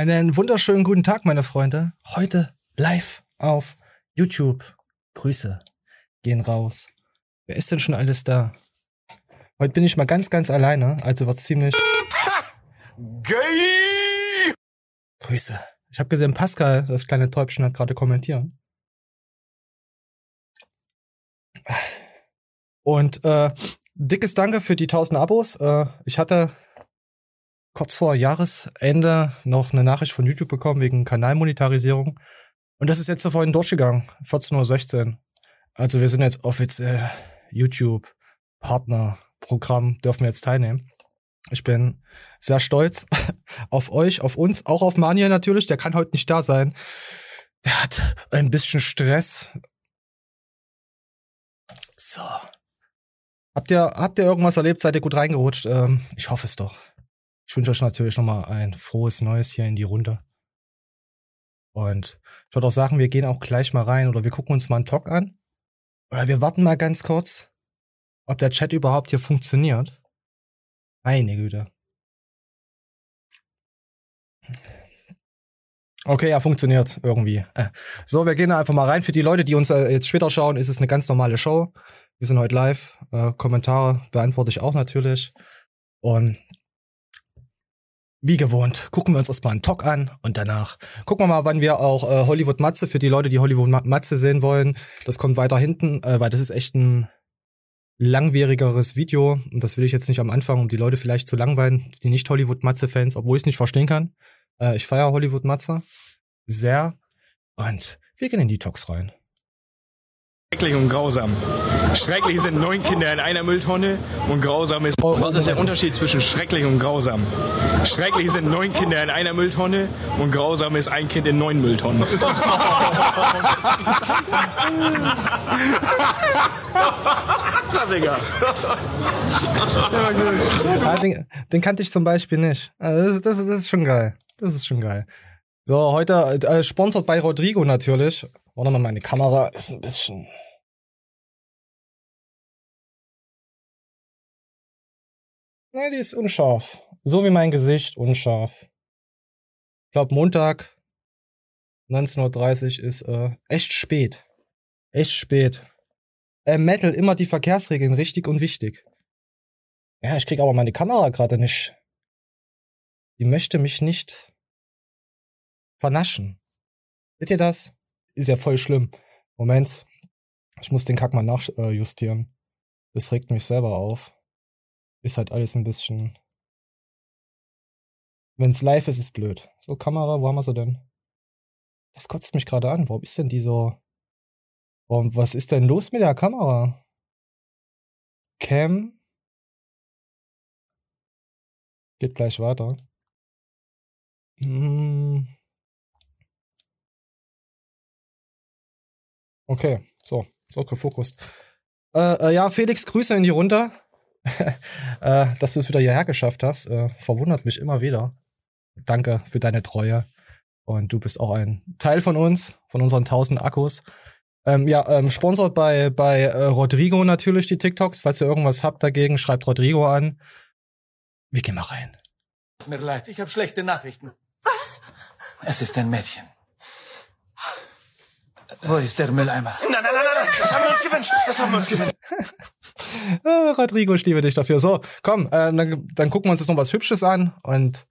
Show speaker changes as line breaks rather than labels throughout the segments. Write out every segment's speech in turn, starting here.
Einen wunderschönen guten Tag, meine Freunde. Heute live auf YouTube. Grüße gehen raus. Wer ist denn schon alles da? Heute bin ich mal ganz, ganz alleine, also wird's ziemlich. Gay! Grüße. Ich habe gesehen, Pascal, das kleine Täubchen, hat gerade kommentiert. Und äh, dickes Danke für die 1000 Abos. Äh, ich hatte kurz vor Jahresende noch eine Nachricht von YouTube bekommen wegen Kanalmonetarisierung. Und das ist jetzt da vorhin durchgegangen. 14.16 Uhr. Also wir sind jetzt offiziell YouTube Partner Programm, dürfen wir jetzt teilnehmen. Ich bin sehr stolz auf euch, auf uns, auch auf Manuel natürlich. Der kann heute nicht da sein. Der hat ein bisschen Stress. So. Habt ihr, habt ihr irgendwas erlebt? Seid ihr gut reingerutscht? Ähm, ich hoffe es doch. Ich wünsche euch natürlich nochmal ein frohes Neues hier in die Runde. Und ich würde auch sagen, wir gehen auch gleich mal rein oder wir gucken uns mal einen Talk an. Oder wir warten mal ganz kurz, ob der Chat überhaupt hier funktioniert. Meine Güte. Okay, ja, funktioniert irgendwie. Äh, so, wir gehen einfach mal rein. Für die Leute, die uns äh, jetzt später schauen, ist es eine ganz normale Show. Wir sind heute live. Äh, Kommentare beantworte ich auch natürlich. Und wie gewohnt, gucken wir uns erstmal einen Talk an und danach gucken wir mal, wann wir auch äh, Hollywood Matze für die Leute, die Hollywood Matze sehen wollen. Das kommt weiter hinten, äh, weil das ist echt ein langwierigeres Video und das will ich jetzt nicht am Anfang, um die Leute vielleicht zu langweilen, die nicht Hollywood Matze Fans, obwohl ich es nicht verstehen kann. Äh, ich feiere Hollywood Matze sehr und wir gehen in die Talks rein.
Schrecklich und grausam. Schrecklich sind neun Kinder in einer Mülltonne und grausam ist. Oh, was ist der Unterschied zwischen schrecklich und grausam? Schrecklich sind neun Kinder in einer Mülltonne und grausam ist ein Kind in neun Mülltonnen.
Klassiker. ja, den, den kannte ich zum Beispiel nicht. Also das, das, das ist schon geil. Das ist schon geil. So, heute äh, sponsert bei Rodrigo natürlich. Warte mal, meine Kamera ist ein bisschen Ne, die ist unscharf. So wie mein Gesicht unscharf. Ich glaube, Montag 19.30 Uhr ist äh, echt spät. Echt spät. Äh, Metal immer die Verkehrsregeln richtig und wichtig. Ja, ich krieg aber meine Kamera gerade nicht. Die möchte mich nicht vernaschen. Seht ihr das? Ist ja voll schlimm. Moment. Ich muss den Kack mal nachjustieren. Das regt mich selber auf ist halt alles ein bisschen. Wenn's live ist, ist blöd. So, Kamera, wo haben wir sie denn? Das kotzt mich gerade an. Warum ist denn die so. Warum, was ist denn los mit der Kamera? Cam. Geht gleich weiter. Hm. Okay, so, so gefokust. Äh, äh, ja, Felix, Grüße in die Runde. äh, dass du es wieder hierher geschafft hast. Äh, verwundert mich immer wieder. Danke für deine Treue. Und du bist auch ein Teil von uns, von unseren 1000 Akkus. Ähm, ja, ähm, sponsort bei, bei äh, Rodrigo natürlich die TikToks. Falls ihr irgendwas habt dagegen, schreibt Rodrigo an. Wir gehen mal rein.
Mir leid, ich habe schlechte Nachrichten. Was? Es ist ein Mädchen. Wo ist der Mülleimer?
Nein, nein, nein, nein, das haben wir uns gewünscht. Das haben wir uns gewünscht.
ah, Rodrigo, ich liebe dich dafür. So, komm, äh, dann, dann gucken wir uns jetzt noch was Hübsches an und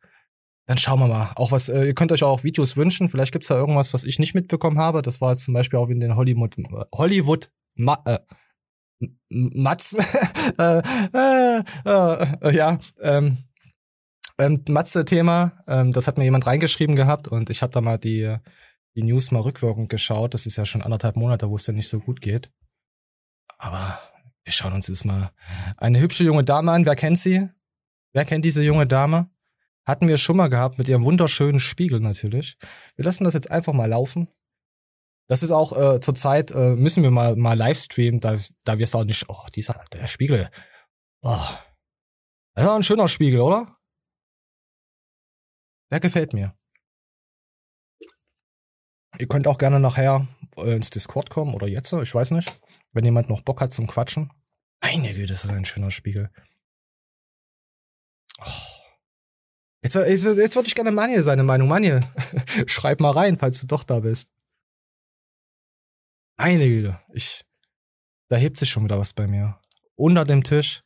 dann schauen wir mal. Auch was, äh, ihr könnt euch auch Videos wünschen. Vielleicht gibt's da irgendwas, was ich nicht mitbekommen habe. Das war jetzt zum Beispiel auch in den Hollywood, Hollywood, Ma, äh, Matz, äh, äh, äh, ja, ähm, ähm, Matze-Thema, ähm, das hat mir jemand reingeschrieben gehabt und ich habe da mal die, die News mal rückwirkend geschaut. Das ist ja schon anderthalb Monate, wo es ja nicht so gut geht. Aber wir schauen uns jetzt mal eine hübsche junge Dame an. Wer kennt sie? Wer kennt diese junge Dame? Hatten wir schon mal gehabt mit ihrem wunderschönen Spiegel natürlich. Wir lassen das jetzt einfach mal laufen. Das ist auch äh, zurzeit äh, müssen wir mal mal Livestreamen, da da wir es auch nicht. Oh, dieser der Spiegel. Oh, das ist auch ein schöner Spiegel, oder? Der gefällt mir. Ihr könnt auch gerne nachher äh, ins Discord kommen oder jetzt, ich weiß nicht, wenn jemand noch Bock hat zum Quatschen. Meine Güte, das ist ein schöner Spiegel. Oh. Jetzt, jetzt, jetzt würde ich gerne Manje seine Meinung. Manje, schreib mal rein, falls du doch da bist. Eine Güte, ich, da hebt sich schon wieder was bei mir. Unter dem Tisch.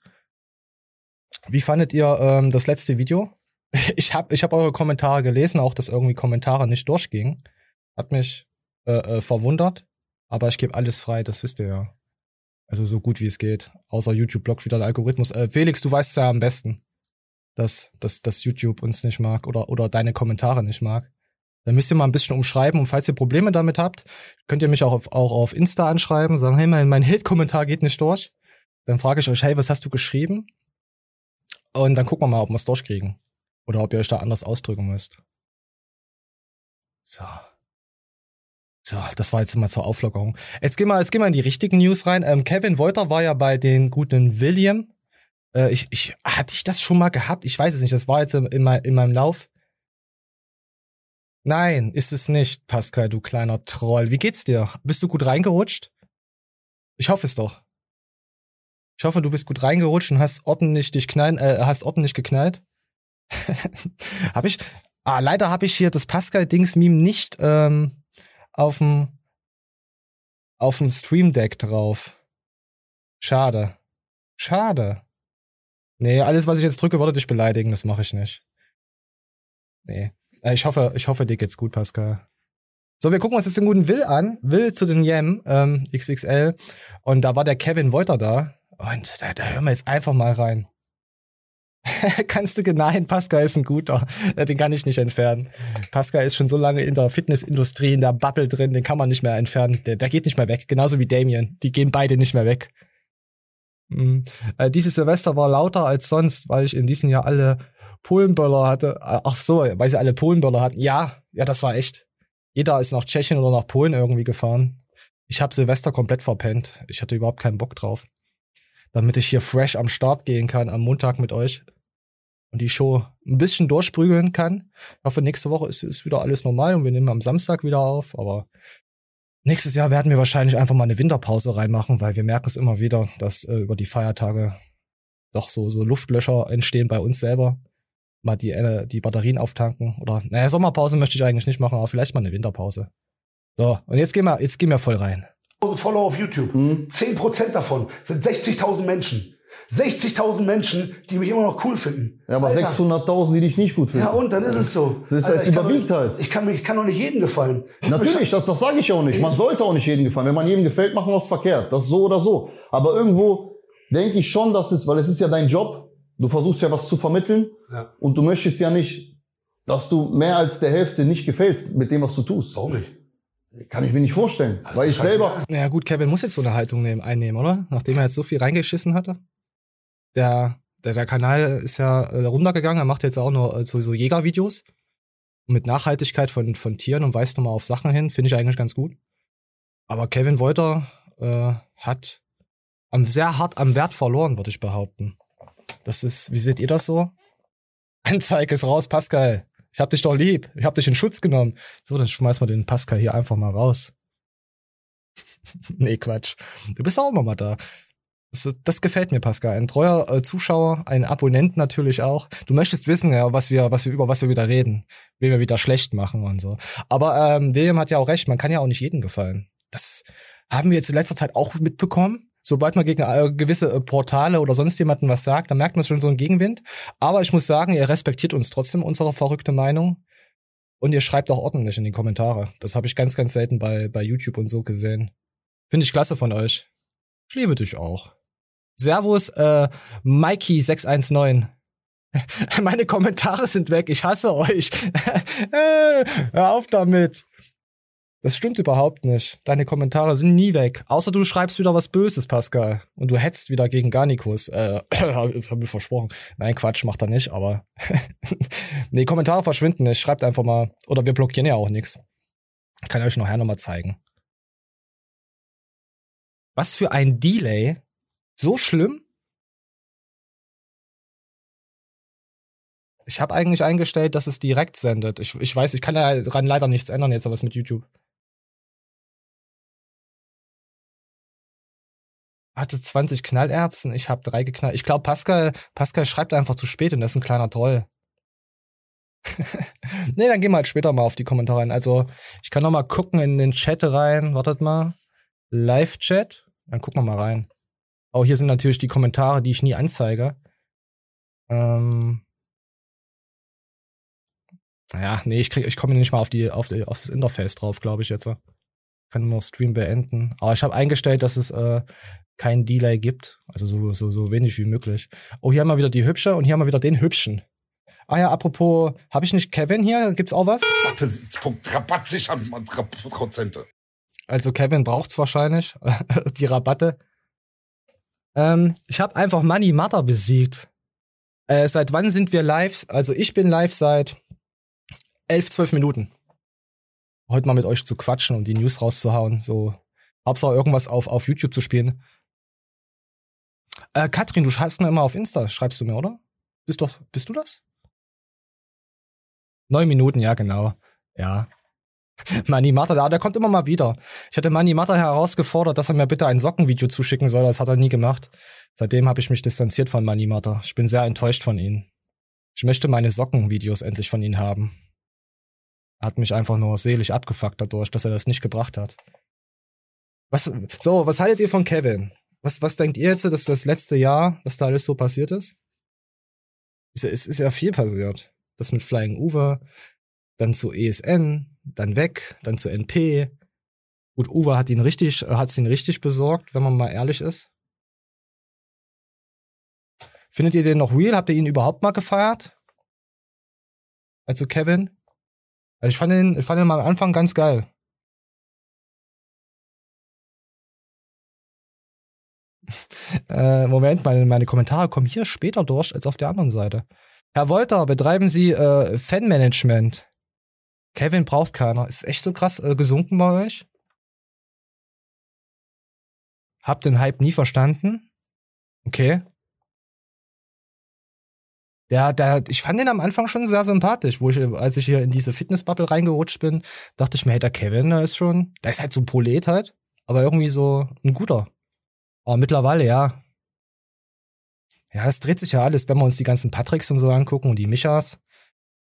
Wie fandet ihr ähm, das letzte Video? Ich habe ich hab eure Kommentare gelesen, auch dass irgendwie Kommentare nicht durchgingen. Hat mich äh, äh, verwundert. Aber ich gebe alles frei, das wisst ihr ja. Also so gut wie es geht. Außer YouTube blockt wieder der Algorithmus. Äh, Felix, du weißt ja am besten, dass, dass, dass YouTube uns nicht mag oder, oder deine Kommentare nicht mag. Dann müsst ihr mal ein bisschen umschreiben und falls ihr Probleme damit habt, könnt ihr mich auch auf, auch auf Insta anschreiben, sagen, hey, mein, mein Hit-Kommentar geht nicht durch. Dann frage ich euch, hey, was hast du geschrieben? Und dann gucken wir mal, ob wir es durchkriegen. Oder ob ihr euch da anders ausdrücken müsst. So. So, das war jetzt mal zur Auflockerung. Jetzt gehen wir, jetzt gehen wir in die richtigen News rein. Ähm, Kevin Wolter war ja bei den guten William. Äh, ich, ich, hatte ich das schon mal gehabt? Ich weiß es nicht. Das war jetzt in, in, mein, in meinem Lauf. Nein, ist es nicht, Pascal, du kleiner Troll. Wie geht's dir? Bist du gut reingerutscht? Ich hoffe es doch. Ich hoffe, du bist gut reingerutscht und hast ordentlich dich knallen, äh, hast ordentlich geknallt. hab ich? Ah, leider habe ich hier das Pascal-Dings-Meme nicht ähm, auf dem auf dem Stream Deck drauf. Schade. Schade. Nee, alles, was ich jetzt drücke, würde dich beleidigen. Das mache ich nicht. Nee. Äh, ich hoffe, ich hoffe, dir geht's gut, Pascal. So, wir gucken uns jetzt den guten Will an. Will zu den Yam, ähm, XXL. Und da war der Kevin Wolter da. Und da, da hören wir jetzt einfach mal rein. Kannst du nein, Pascal ist ein guter. Den kann ich nicht entfernen. Pascal ist schon so lange in der Fitnessindustrie, in der Bubble drin, den kann man nicht mehr entfernen. Der, der geht nicht mehr weg. Genauso wie Damien. Die gehen beide nicht mehr weg. Mhm. Äh, dieses Silvester war lauter als sonst, weil ich in diesem Jahr alle Polenböller hatte. Äh, ach so, weil sie alle Polenböller hatten. Ja, ja, das war echt. Jeder ist nach Tschechien oder nach Polen irgendwie gefahren. Ich habe Silvester komplett verpennt. Ich hatte überhaupt keinen Bock drauf damit ich hier fresh am Start gehen kann am Montag mit euch und die Show ein bisschen durchprügeln kann. Ich hoffe, nächste Woche ist, ist wieder alles normal und wir nehmen am Samstag wieder auf, aber nächstes Jahr werden wir wahrscheinlich einfach mal eine Winterpause reinmachen, weil wir merken es immer wieder, dass äh, über die Feiertage doch so, so Luftlöcher entstehen bei uns selber. Mal die, äh, die Batterien auftanken oder, naja, Sommerpause möchte ich eigentlich nicht machen, aber vielleicht mal eine Winterpause. So, und jetzt gehen wir, jetzt gehen wir voll rein.
Follower auf YouTube. Mhm. 10% davon sind 60.000 Menschen. 60.000 Menschen, die mich immer noch cool finden.
Ja, aber 600.000, die dich nicht gut finden.
Ja, und dann ist es so.
Das ist Alter, überwiegt
doch,
halt.
Ich kann, ich kann doch nicht jedem gefallen.
Das Natürlich, das, das sage ich auch nicht. Man sollte auch nicht jedem gefallen. Wenn man jedem gefällt, macht man was verkehrt. Das ist so oder so. Aber irgendwo denke ich schon, dass es, weil es ist ja dein Job. Du versuchst ja was zu vermitteln. Ja. Und du möchtest ja nicht, dass du mehr als der Hälfte nicht gefällst mit dem, was du tust.
Warum nicht?
Kann ich mir nicht vorstellen. Also weil ich selber.
Ja gut, Kevin muss jetzt so eine Haltung nehmen, einnehmen, oder? Nachdem er jetzt so viel reingeschissen hatte. Der, der, der Kanal ist ja äh, runtergegangen, er macht jetzt auch nur äh, so, so Jägervideos. Mit Nachhaltigkeit von, von Tieren und weist nochmal auf Sachen hin, finde ich eigentlich ganz gut. Aber Kevin Wolter äh, hat am, sehr hart am Wert verloren, würde ich behaupten. Das ist, wie seht ihr das so? Anzeige ist raus, Pascal. Ich hab dich doch lieb. Ich hab dich in Schutz genommen. So, dann schmeiß mal den Pascal hier einfach mal raus. nee, Quatsch. Du bist auch immer mal da. Das, das gefällt mir, Pascal. Ein treuer äh, Zuschauer, ein Abonnent natürlich auch. Du möchtest wissen, ja, was wir, was wir über was wir wieder reden, wen wir wieder schlecht machen und so. Aber ähm, William hat ja auch recht. Man kann ja auch nicht jedem gefallen. Das haben wir jetzt in letzter Zeit auch mitbekommen sobald man gegen äh, gewisse äh, Portale oder sonst jemanden was sagt, dann merkt man schon so einen Gegenwind. Aber ich muss sagen, ihr respektiert uns trotzdem unsere verrückte Meinung. Und ihr schreibt auch ordentlich in die Kommentare. Das habe ich ganz, ganz selten bei, bei YouTube und so gesehen. Finde ich klasse von euch. Ich liebe dich auch. Servus, äh, Mikey619. Meine Kommentare sind weg. Ich hasse euch. Hör auf damit. Das stimmt überhaupt nicht. Deine Kommentare sind nie weg. Außer du schreibst wieder was Böses, Pascal. Und du hetzt wieder gegen Garnikus. Äh, hab mir versprochen. Nein, Quatsch, macht er nicht, aber. nee, Kommentare verschwinden nicht. Schreibt einfach mal. Oder wir blockieren ja auch nichts. Kann ich euch nachher nochmal zeigen. Was für ein Delay. So schlimm? Ich habe eigentlich eingestellt, dass es direkt sendet. Ich, ich weiß, ich kann daran leider nichts ändern jetzt, aber was mit YouTube. Hatte 20 Knallerbsen, ich habe drei geknallt. Ich glaube, Pascal, Pascal schreibt einfach zu spät und das ist ein kleiner Troll. nee, dann gehen wir halt später mal auf die Kommentare rein. Also, ich kann noch mal gucken in den Chat rein. Wartet mal. Live-Chat. Dann gucken wir mal rein. Oh, hier sind natürlich die Kommentare, die ich nie anzeige. Ähm. Ja, nee, ich, krieg, ich komme nicht mal auf, die, auf, die, auf das Interface drauf, glaube ich jetzt. Kann nur Stream beenden. Aber ich habe eingestellt, dass es äh, kein Delay gibt. Also so, so, so wenig wie möglich. Oh, hier haben wir wieder die Hübsche und hier haben wir wieder den Hübschen. Ah ja, apropos, habe ich nicht Kevin hier? Gibt's auch was?
Rabatt sichern, man, Prozente.
Also Kevin braucht's wahrscheinlich, die Rabatte. Ähm, ich habe einfach Money Mother besiegt. Äh, seit wann sind wir live? Also ich bin live seit elf, zwölf Minuten. Heute mal mit euch zu quatschen und die News rauszuhauen. So, Hauptsache irgendwas auf, auf YouTube zu spielen. Äh, Katrin, du schreibst mir immer auf Insta, schreibst du mir, oder? Bist doch, bist du das? Neun Minuten, ja, genau. Ja. Mani Mata, der, der kommt immer mal wieder. Ich hatte Mani Mata herausgefordert, dass er mir bitte ein Sockenvideo zuschicken soll. Das hat er nie gemacht. Seitdem habe ich mich distanziert von Mani Mata. Ich bin sehr enttäuscht von ihm. Ich möchte meine Sockenvideos endlich von ihm haben. Er hat mich einfach nur seelisch abgefuckt dadurch, dass er das nicht gebracht hat. Was, so, was haltet ihr von Kevin? Was, was denkt ihr jetzt, dass das letzte Jahr, was da alles so passiert ist? Es ist, ist ja viel passiert. Das mit Flying Uwe, dann zu ESN, dann weg, dann zu NP. Gut, Uwe hat ihn richtig, hat's ihn richtig besorgt, wenn man mal ehrlich ist. Findet ihr den noch real? Habt ihr ihn überhaupt mal gefeiert? Also Kevin? Also ich fand ihn, ich fand ihn am Anfang ganz geil. Äh, Moment, meine, meine Kommentare kommen hier später durch als auf der anderen Seite. Herr Wolter, betreiben Sie äh, Fanmanagement? Kevin braucht keiner. Ist echt so krass äh, gesunken bei euch? Hab den Hype nie verstanden. Okay. Der, der, ich fand den am Anfang schon sehr sympathisch, wo ich, als ich hier in diese Fitnessbubble reingerutscht bin, dachte ich mir, hey, der Kevin, der ist schon, der ist halt so ein Prolet halt, aber irgendwie so ein guter. Aber mittlerweile, ja. Ja, es dreht sich ja alles, wenn wir uns die ganzen Patricks und so angucken und die Michas.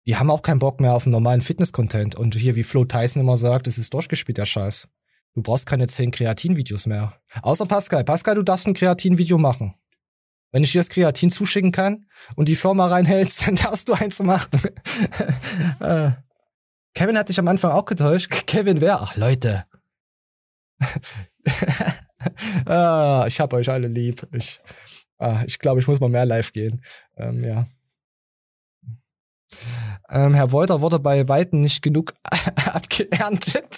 Die haben auch keinen Bock mehr auf einen normalen Fitness-Content. Und hier, wie Flo Tyson immer sagt, es ist durchgespielt, der Scheiß. Du brauchst keine zehn Kreatin-Videos mehr. Außer Pascal. Pascal, du darfst ein Kreatin-Video machen. Wenn ich dir das Kreatin zuschicken kann und die Firma reinhältst, dann darfst du eins machen. Äh, Kevin hat dich am Anfang auch getäuscht. Kevin wer? Ach, Leute. ah, ich hab euch alle lieb. Ich, ah, ich glaube, ich muss mal mehr live gehen. Ähm, ja. Ähm, Herr Wolter wurde bei Weitem nicht genug abgeerntet.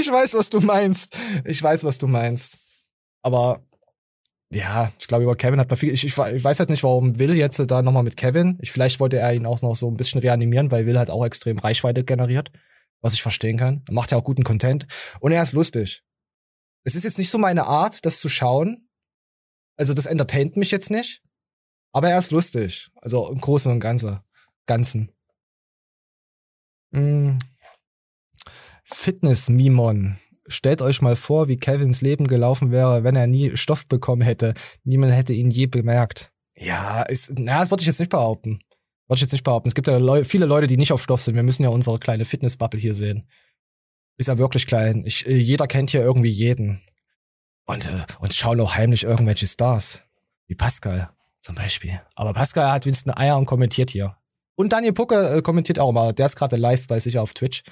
ich weiß, was du meinst. Ich weiß, was du meinst. Aber ja, ich glaube, über Kevin hat man viel. Ich, ich, ich weiß halt nicht, warum Will jetzt da nochmal mit Kevin. Ich, vielleicht wollte er ihn auch noch so ein bisschen reanimieren, weil Will halt auch extrem Reichweite generiert. Was ich verstehen kann. Er macht ja auch guten Content. Und er ist lustig. Es ist jetzt nicht so meine Art, das zu schauen. Also, das entertaint mich jetzt nicht. Aber er ist lustig. Also im Großen und Ganzen. Ganzen. Mm. Fitness-Mimon. Stellt euch mal vor, wie Kevins Leben gelaufen wäre, wenn er nie Stoff bekommen hätte. Niemand hätte ihn je bemerkt. Ja, ist, na, das wollte ich jetzt nicht behaupten. Wollte ich jetzt nicht behaupten. Es gibt ja Leu viele Leute, die nicht auf Stoff sind. Wir müssen ja unsere kleine Fitnessbubble hier sehen. Ist ja wirklich klein. Ich, äh, jeder kennt hier irgendwie jeden. Und, äh, und schauen auch heimlich irgendwelche Stars. Wie Pascal zum Beispiel. Aber Pascal hat wenigstens Eier und kommentiert hier. Und Daniel Pucke äh, kommentiert auch mal. Der ist gerade live bei sich auf Twitch.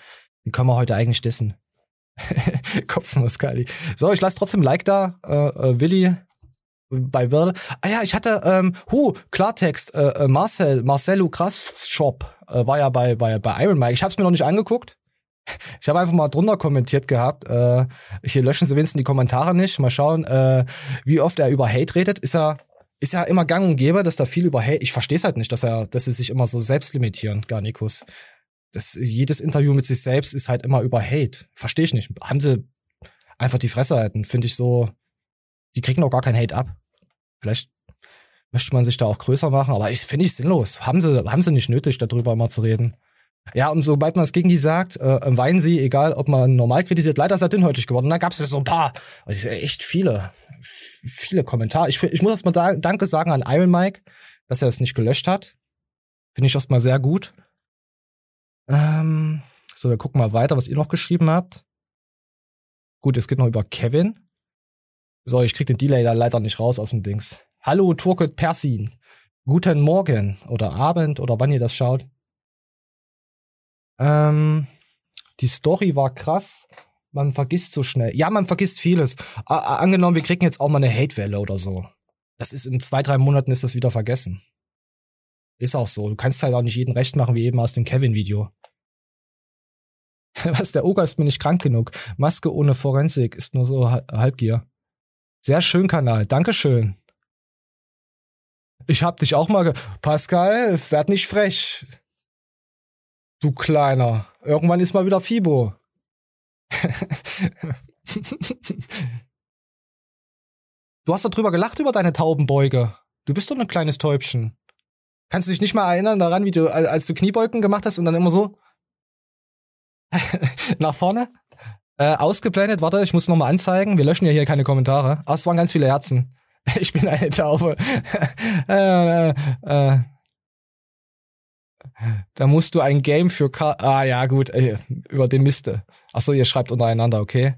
Den können wir heute eigentlich dissen. Kopfnuss-Kali. So, ich lasse trotzdem Like da. Äh, äh, Willi bei Will. Ah ja, ich hatte, ähm, hu, Klartext, äh, äh Marcel, Marcelo Krass Shop äh, war ja bei, bei, bei Iron Mike. Ich hab's mir noch nicht angeguckt. Ich habe einfach mal drunter kommentiert gehabt. Äh, hier löschen sie wenigstens die Kommentare nicht. Mal schauen, äh, wie oft er über Hate redet. Ist er ist ja immer gang und gäbe, dass da viel über Hate. Ich verstehe es halt nicht, dass er, dass sie sich immer so selbst limitieren, Garnikus das, jedes Interview mit sich selbst ist halt immer über Hate. Verstehe ich nicht. Haben sie einfach die Fresse halten, finde ich so, die kriegen auch gar kein Hate ab. Vielleicht möchte man sich da auch größer machen, aber ich finde ich sinnlos. Haben sie, haben sie nicht nötig, darüber immer zu reden. Ja, und sobald man es gegen die sagt, äh, weinen sie, egal ob man normal kritisiert, leider ist er dünnhäutig geworden. Da gab es ja so ein paar, also echt viele, viele Kommentare. Ich, ich muss erst mal da, Danke sagen an Iron Mike, dass er es nicht gelöscht hat. Finde ich erstmal sehr gut. Ähm, so, wir gucken mal weiter, was ihr noch geschrieben habt. Gut, es geht noch über Kevin. So, ich krieg den Delay da leider nicht raus aus dem Dings. Hallo, Turkot Persin. Guten Morgen oder Abend oder wann ihr das schaut. Ähm, die Story war krass. Man vergisst so schnell. Ja, man vergisst vieles. A angenommen, wir kriegen jetzt auch mal eine Hatewelle oder so. Das ist in zwei, drei Monaten ist das wieder vergessen. Ist auch so. Du kannst halt auch nicht jeden recht machen, wie eben aus dem Kevin-Video. Was, der Oger ist mir nicht krank genug. Maske ohne Forensik ist nur so Halbgier. Sehr schön, Kanal. Dankeschön. Ich hab dich auch mal ge Pascal, werd nicht frech. Du Kleiner. Irgendwann ist mal wieder Fibo. du hast doch drüber gelacht über deine Taubenbeuge. Du bist doch ein kleines Täubchen. Kannst du dich nicht mal erinnern daran, wie du, als du Kniebeugen gemacht hast und dann immer so nach vorne? Äh, ausgeblendet, warte, ich muss noch mal anzeigen. Wir löschen ja hier keine Kommentare. Ah, es waren ganz viele Herzen. Ich bin eine Taube. äh, äh, da musst du ein Game für Ka Ah ja, gut, ey, über den Miste. Achso, ihr schreibt untereinander, okay.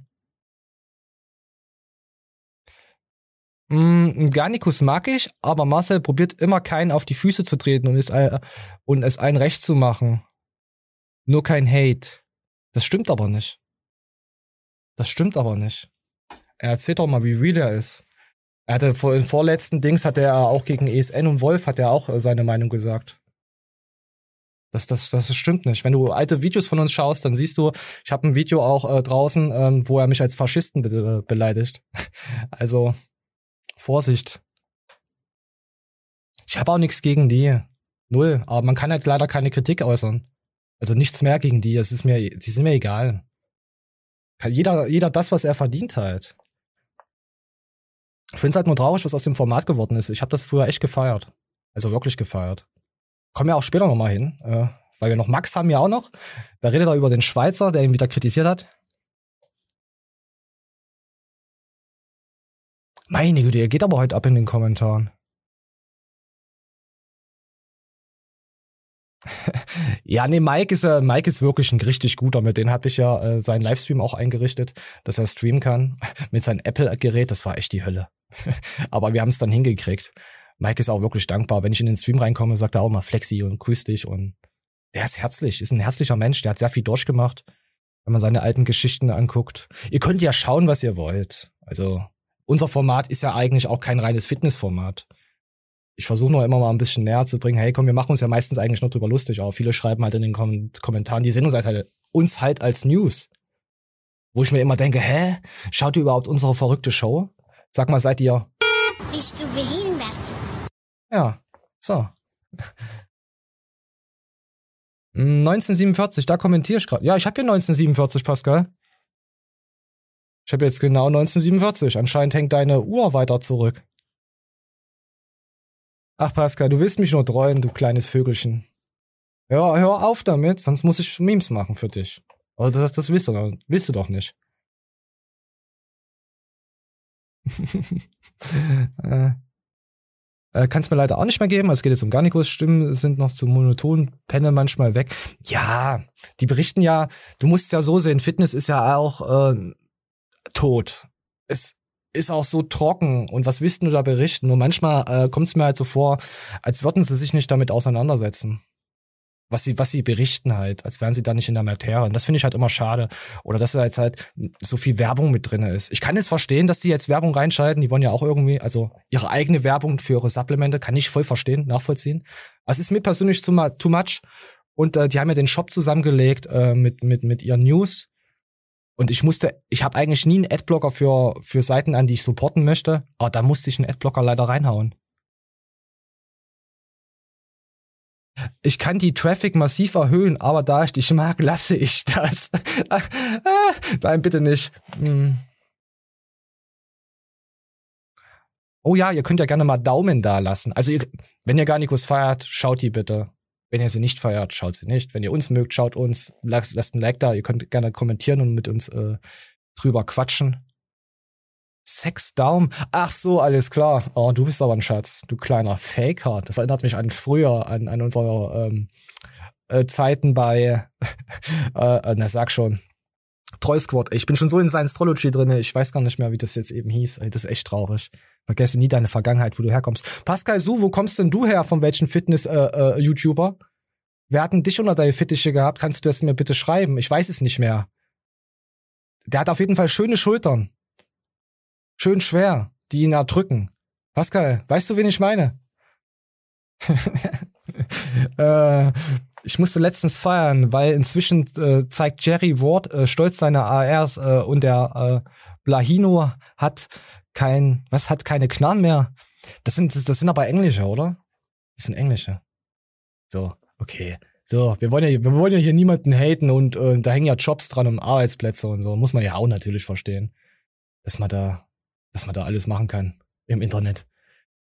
Mm, Garnicus mag ich, aber Marcel probiert immer keinen auf die Füße zu treten und äh, und es allen recht zu machen. Nur kein Hate. Das stimmt aber nicht. Das stimmt aber nicht. Er erzählt doch mal, wie real er ist. Er hatte vor den vorletzten Dings hat er auch gegen ESN und Wolf hat er auch äh, seine Meinung gesagt. Das, das, das stimmt nicht. Wenn du alte Videos von uns schaust, dann siehst du, ich habe ein Video auch äh, draußen, ähm, wo er mich als Faschisten be äh, beleidigt. also Vorsicht. Ich habe auch nichts gegen die. Null. Aber man kann halt leider keine Kritik äußern. Also nichts mehr gegen die. Es ist mir, die sind mir egal. Jeder, jeder das, was er verdient halt. Ich finde es halt nur traurig, was aus dem Format geworden ist. Ich habe das früher echt gefeiert. Also wirklich gefeiert. Kommen wir auch später nochmal hin. Äh, weil wir noch Max haben ja auch noch. Da redet er über den Schweizer, der ihn wieder kritisiert hat. Meine Güte, ihr geht aber heute ab in den Kommentaren. Ja, nee, Mike ist, äh, Mike ist wirklich ein richtig guter. Mit dem habe ich ja äh, seinen Livestream auch eingerichtet, dass er streamen kann. Mit seinem Apple-Gerät, das war echt die Hölle. aber wir haben es dann hingekriegt. Mike ist auch wirklich dankbar. Wenn ich in den Stream reinkomme, sagt er auch mal Flexi und grüß dich und der ist herzlich, ist ein herzlicher Mensch, der hat sehr viel durchgemacht, wenn man seine alten Geschichten anguckt. Ihr könnt ja schauen, was ihr wollt. Also unser Format ist ja eigentlich auch kein reines Fitnessformat. Ich versuche nur immer mal ein bisschen näher zu bringen, hey komm, wir machen uns ja meistens eigentlich noch drüber lustig, aber viele schreiben halt in den Kom Kommentaren, die Sendung seid halt uns halt als News. Wo ich mir immer denke, hä? Schaut ihr überhaupt unsere verrückte Show? Sag mal, seid ihr.
Bist du behindert?
Ja, so. 1947, da kommentiere ich gerade. Ja, ich habe hier 1947, Pascal. Ich habe jetzt genau 1947. Anscheinend hängt deine Uhr weiter zurück. Ach, Pascal, du willst mich nur treuen, du kleines Vögelchen. Ja, hör auf damit, sonst muss ich Memes machen für dich. Aber das, das willst, du, willst du doch nicht. äh, äh, Kann es mir leider auch nicht mehr geben. Es geht jetzt um Garnicus. Stimmen sind noch zu monoton, penne manchmal weg. Ja, die berichten ja, du musst ja so sehen, Fitness ist ja auch äh, tot. Es ist auch so trocken und was willst du da berichten? Nur manchmal äh, kommt es mir halt so vor, als würden sie sich nicht damit auseinandersetzen. Was sie, was sie berichten halt, als wären sie da nicht in der Materie. Und das finde ich halt immer schade. Oder dass da jetzt halt so viel Werbung mit drinne ist. Ich kann es verstehen, dass die jetzt Werbung reinschalten. Die wollen ja auch irgendwie, also ihre eigene Werbung für ihre Supplemente, kann ich voll verstehen, nachvollziehen. Es ist mir persönlich too much. Und äh, die haben ja den Shop zusammengelegt äh, mit, mit, mit ihren News und ich musste, ich habe eigentlich nie einen Adblocker für, für Seiten an, die ich supporten möchte, aber da musste ich einen Adblocker leider reinhauen. Ich kann die Traffic massiv erhöhen, aber da ich dich mag, lasse ich das. Nein, bitte nicht. Hm. Oh ja, ihr könnt ja gerne mal Daumen da lassen. Also, ihr, wenn ihr Garnicus feiert, schaut die bitte. Wenn ihr sie nicht feiert, schaut sie nicht. Wenn ihr uns mögt, schaut uns, lasst, lasst ein Like da. Ihr könnt gerne kommentieren und mit uns äh, drüber quatschen. Sex Daumen. Ach so, alles klar. Oh, du bist aber ein Schatz, du kleiner Faker. Das erinnert mich an früher, an, an unsere ähm, äh, Zeiten bei, äh, äh, na sag schon, Troll Squad. Ich bin schon so in Science-Trology drin, ich weiß gar nicht mehr, wie das jetzt eben hieß. Das ist echt traurig. Vergesse nie deine Vergangenheit, wo du herkommst. Pascal Su, wo kommst denn du her? Von welchen Fitness-YouTuber? Äh, äh, Wer hat denn dich unter deine Fittiche gehabt? Kannst du das mir bitte schreiben? Ich weiß es nicht mehr. Der hat auf jeden Fall schöne Schultern. Schön schwer, die ihn erdrücken. Pascal, weißt du, wen ich meine? äh, ich musste letztens feiern, weil inzwischen äh, zeigt Jerry Ward äh, stolz seine ARs äh, und der äh, Blahino hat kein, was hat keine Knarren mehr. Das sind, das sind aber Englische, oder? Das sind Englische. So, okay. So, wir wollen ja, wir wollen ja hier niemanden haten und äh, da hängen ja Jobs dran und Arbeitsplätze und so. Muss man ja auch natürlich verstehen. Dass man da, dass man da alles machen kann im Internet.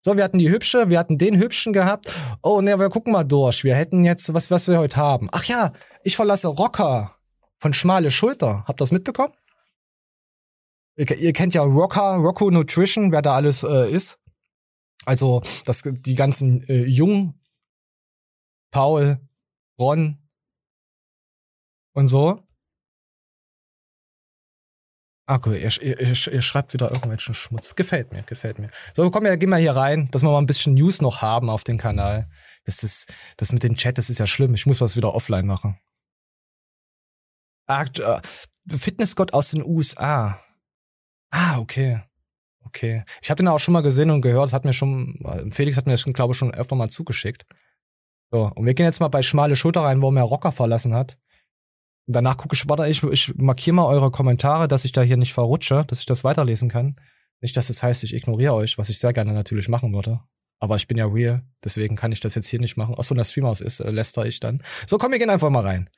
So, wir hatten die hübsche, wir hatten den hübschen gehabt. Oh, ne, wir gucken mal durch. Wir hätten jetzt, was, was wir heute haben. Ach ja, ich verlasse Rocker von Schmale Schulter. Habt ihr das mitbekommen? Ihr, ihr kennt ja Rocker, Rocco Nutrition, wer da alles äh, ist. Also, das, die ganzen äh, Jungen, Paul, Ron und so. Ah, cool, ihr, ihr, ihr, schreibt wieder irgendwelchen Schmutz. Gefällt mir, gefällt mir. So, komm, ja, geh mal hier rein, dass wir mal ein bisschen News noch haben auf dem Kanal. Das ist, das mit dem Chat, das ist ja schlimm. Ich muss was wieder offline machen. Ah, äh, Fitnessgott aus den USA. Ah, okay. Okay. Ich habe den auch schon mal gesehen und gehört. Das hat mir schon, Felix hat mir das, glaube ich, schon öfter mal zugeschickt. So, und wir gehen jetzt mal bei schmale Schulter rein, wo er Rocker verlassen hat. Und danach gucke ich, warte, ich, ich markiere mal eure Kommentare, dass ich da hier nicht verrutsche, dass ich das weiterlesen kann. Nicht, dass es das heißt, ich ignoriere euch, was ich sehr gerne natürlich machen würde. Aber ich bin ja real, deswegen kann ich das jetzt hier nicht machen. Aus von der Stream aus ist, äh, läster ich dann. So, komm, wir gehen einfach mal rein.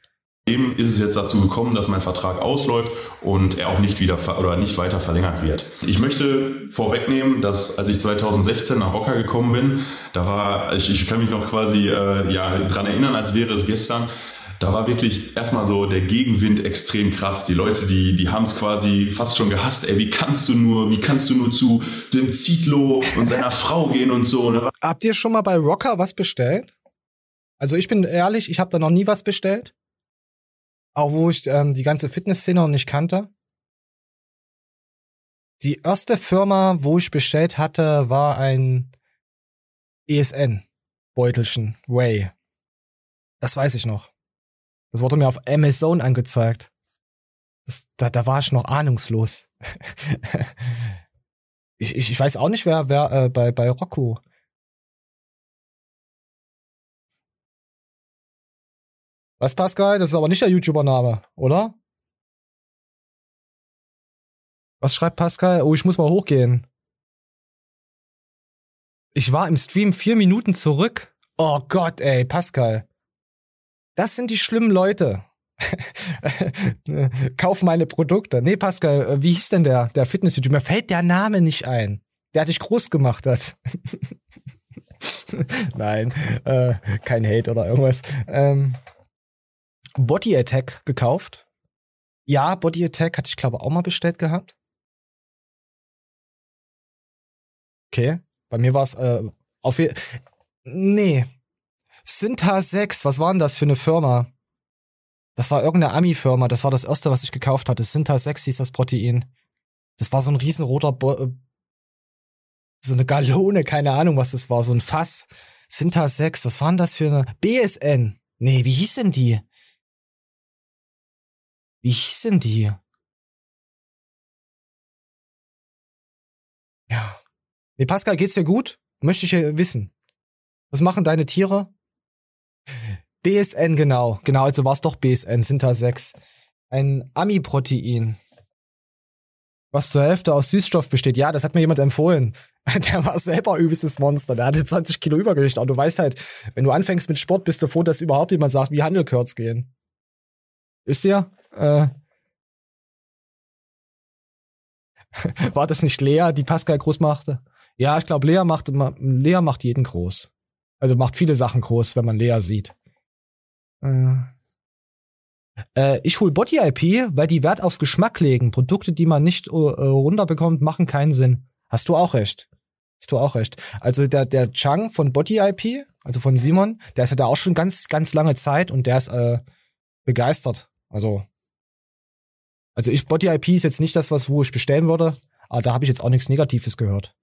Eben ist es jetzt dazu gekommen, dass mein Vertrag ausläuft und er auch nicht wieder oder nicht weiter verlängert wird. Ich möchte vorwegnehmen, dass als ich 2016 nach Rocker gekommen bin, da war ich, ich kann mich noch quasi äh, ja dran erinnern, als wäre es gestern. Da war wirklich erstmal so der Gegenwind extrem krass. Die Leute, die, die haben es quasi fast schon gehasst. Ey, wie kannst du nur, wie kannst du nur zu dem Zitlo und seiner Frau gehen und so. Ne?
Habt ihr schon mal bei Rocker was bestellt? Also ich bin ehrlich, ich habe da noch nie was bestellt. Auch wo ich ähm, die ganze Fitnessszene noch nicht kannte. Die erste Firma, wo ich bestellt hatte, war ein ESN-Beutelchen, Way. Das weiß ich noch. Das wurde mir auf Amazon angezeigt. Das, da, da war ich noch ahnungslos. ich, ich, ich weiß auch nicht, wer, wer äh, bei, bei Rocco Was, Pascal? Das ist aber nicht der YouTuber-Name, oder? Was schreibt Pascal? Oh, ich muss mal hochgehen. Ich war im Stream vier Minuten zurück. Oh Gott, ey, Pascal. Das sind die schlimmen Leute. Kauf meine Produkte. Nee, Pascal, äh, wie hieß denn der, der Fitness-YouTuber? Mir fällt der Name nicht ein. Der hat dich groß gemacht hat. Nein, äh, kein Hate oder irgendwas. Ähm, Body Attack gekauft. Ja, Body Attack hatte ich glaube auch mal bestellt gehabt. Okay, bei mir war es äh, auf nee. Synta 6, was war denn das für eine Firma? Das war irgendeine Ami-Firma, das war das erste, was ich gekauft hatte. Synta 6 hieß das Protein. Das war so ein riesenroter, Bo äh, so eine Gallone, keine Ahnung, was das war, so ein Fass. Synta 6, was war denn das für eine BSN? Nee, wie hieß denn die? Wie hießen die? Ja. Nee, Pascal, geht's dir gut? Möchte ich ja wissen. Was machen deine Tiere? BSN, genau. Genau, also war es doch BSN, Sinter 6. Ein Ami-Protein. Was zur Hälfte aus Süßstoff besteht. Ja, das hat mir jemand empfohlen. Der war selber übelstes Monster. Der hatte 20 Kilo Übergewicht. Aber du weißt halt, wenn du anfängst mit Sport, bist du froh, dass überhaupt jemand sagt, wie Handelkürz gehen. Ist dir? Äh, war das nicht Lea, die Pascal groß machte? Ja, ich glaube, Lea macht, Lea macht jeden groß. Also macht viele Sachen groß, wenn man Lea sieht. Äh, ich hol Body IP, weil die Wert auf Geschmack legen. Produkte, die man nicht äh, runterbekommt, machen keinen Sinn. Hast du auch recht. Hast du auch recht. Also der, der Chang von Body IP, also von Simon, der ist ja da auch schon ganz, ganz lange Zeit und der ist äh, begeistert. Also, also ich, Body IP ist jetzt nicht das, was wo ich bestellen würde, aber da habe ich jetzt auch nichts Negatives gehört.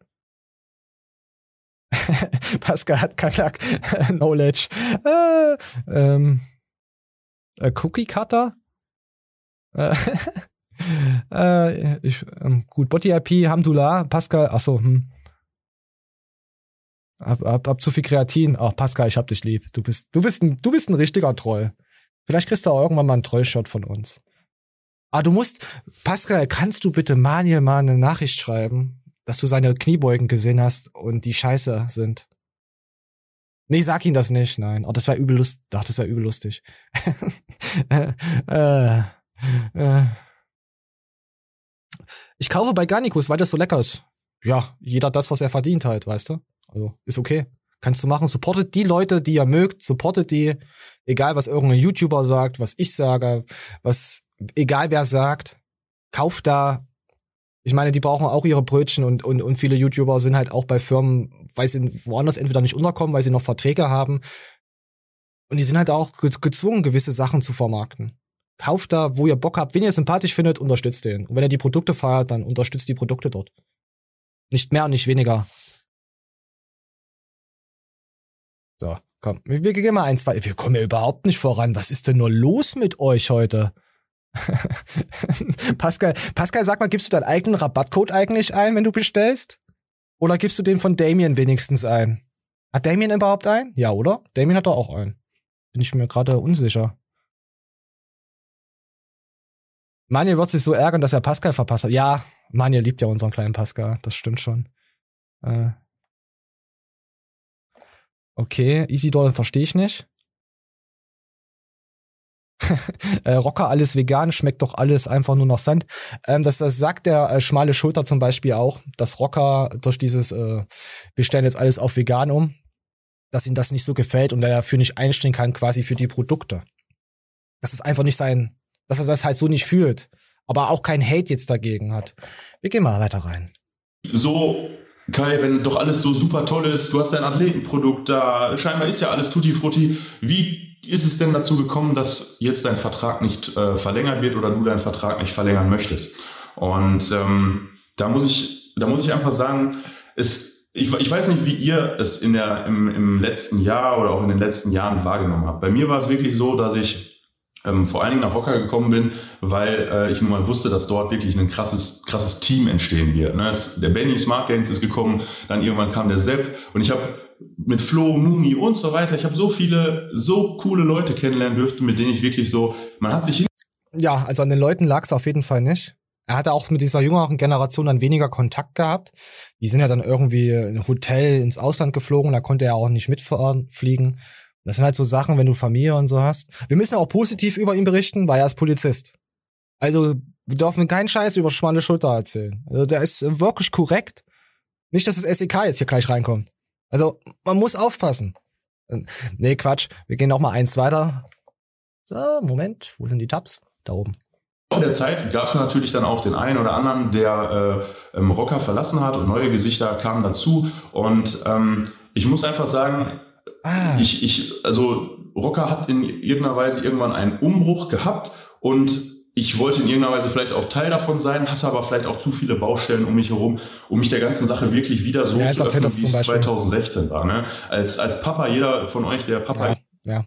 Pascal hat Kanak Knowledge. Äh, ähm, äh, Cookie Cutter? Äh, äh, ich, ähm, gut, Body IP, Hamdullah, Pascal, achso, hm. Hab, hab, hab zu viel Kreatin. Ach, Pascal, ich hab dich lieb. Du bist, du bist ein, du bist ein richtiger Troll. Vielleicht kriegst du auch irgendwann mal einen Trollshot von uns. Ah, du musst, Pascal, kannst du bitte Maniel mal eine Nachricht schreiben, dass du seine Kniebeugen gesehen hast und die scheiße sind? Nee, sag ihm das nicht, nein. Oh, das war übel lustig. Doch, das war übel lustig. äh, äh, äh. Ich kaufe bei Garnicus, weil das so lecker ist. Ja, jeder das, was er verdient halt, weißt du? Also, ist okay. Kannst du machen. Supportet die Leute, die ihr mögt. Supportet die. Egal, was irgendein YouTuber sagt, was ich sage, was, egal wer sagt. Kauft da. Ich meine, die brauchen auch ihre Brötchen und, und, und viele YouTuber sind halt auch bei Firmen, weil sie woanders entweder nicht unterkommen, weil sie noch Verträge haben. Und die sind halt auch gezwungen, gewisse Sachen zu vermarkten. Kauft da, wo ihr Bock habt. Wenn ihr es sympathisch findet, unterstützt den. Und wenn ihr die Produkte feiert, dann unterstützt die Produkte dort. Nicht mehr nicht weniger. So, komm, wir, wir gehen mal ein, zwei. Wir kommen ja überhaupt nicht voran. Was ist denn nur los mit euch heute? Pascal, Pascal, sag mal, gibst du deinen eigenen Rabattcode eigentlich ein, wenn du bestellst? Oder gibst du den von Damien wenigstens ein? Hat Damien überhaupt einen? Ja, oder? Damien hat doch auch einen. Bin ich mir gerade unsicher. Manuel wird sich so ärgern, dass er Pascal verpasst hat. Ja, Manuel liebt ja unseren kleinen Pascal. Das stimmt schon. Äh, Okay, Isidor verstehe ich nicht. äh, Rocker alles vegan, schmeckt doch alles einfach nur noch Sand. Ähm, das, das sagt der äh, schmale Schulter zum Beispiel auch, dass Rocker durch dieses, äh, wir stellen jetzt alles auf vegan um, dass ihm das nicht so gefällt und er dafür nicht einstehen kann, quasi für die Produkte. Das ist einfach nicht sein, dass er das halt so nicht fühlt, aber auch kein Hate jetzt dagegen hat. Wir gehen mal weiter rein.
So Kai, wenn doch alles so super toll ist, du hast dein Athletenprodukt da, scheinbar ist ja alles tutti frutti. Wie ist es denn dazu gekommen, dass jetzt dein Vertrag nicht äh, verlängert wird oder du deinen Vertrag nicht verlängern möchtest? Und ähm, da muss ich, da muss ich einfach sagen, es, ich, ich weiß nicht, wie ihr es in der, im, im letzten Jahr oder auch in den letzten Jahren wahrgenommen habt. Bei mir war es wirklich so, dass ich ähm, vor allen Dingen nach Rocker gekommen bin, weil äh, ich nun mal wusste, dass dort wirklich ein krasses, krasses Team entstehen wird. Ne? Es, der Benny Smart Gains ist gekommen, dann irgendwann kam der Sepp und ich habe mit Flo, Mumi und so weiter, ich habe so viele, so coole Leute kennenlernen dürften, mit denen ich wirklich so, man hat sich
Ja, also an den Leuten lag es auf jeden Fall nicht. Er hatte auch mit dieser jüngeren Generation dann weniger Kontakt gehabt. Die sind ja dann irgendwie in ein Hotel ins Ausland geflogen, da konnte er auch nicht mitfliegen. Das sind halt so Sachen, wenn du Familie und so hast. Wir müssen auch positiv über ihn berichten, weil er ist Polizist. Also, wir dürfen keinen Scheiß über schmale Schulter erzählen. Also, der ist wirklich korrekt. Nicht, dass das SEK jetzt hier gleich reinkommt. Also, man muss aufpassen. Nee, Quatsch. Wir gehen noch mal eins weiter. So, Moment. Wo sind die Tabs? Da oben.
In der Zeit gab es natürlich dann auch den einen oder anderen, der äh, ähm, Rocker verlassen hat und neue Gesichter kamen dazu. Und ähm, ich muss einfach sagen, Ah. Ich, ich, also Rocker hat in irgendeiner Weise irgendwann einen Umbruch gehabt und ich wollte in irgendeiner Weise vielleicht auch Teil davon sein, hatte aber vielleicht auch zu viele Baustellen um mich herum, um mich der ganzen Sache wirklich wieder so ja, zu öffnen, wie es 2016 war. Ne? Als, als Papa, jeder von euch, der Papa
ja, ja.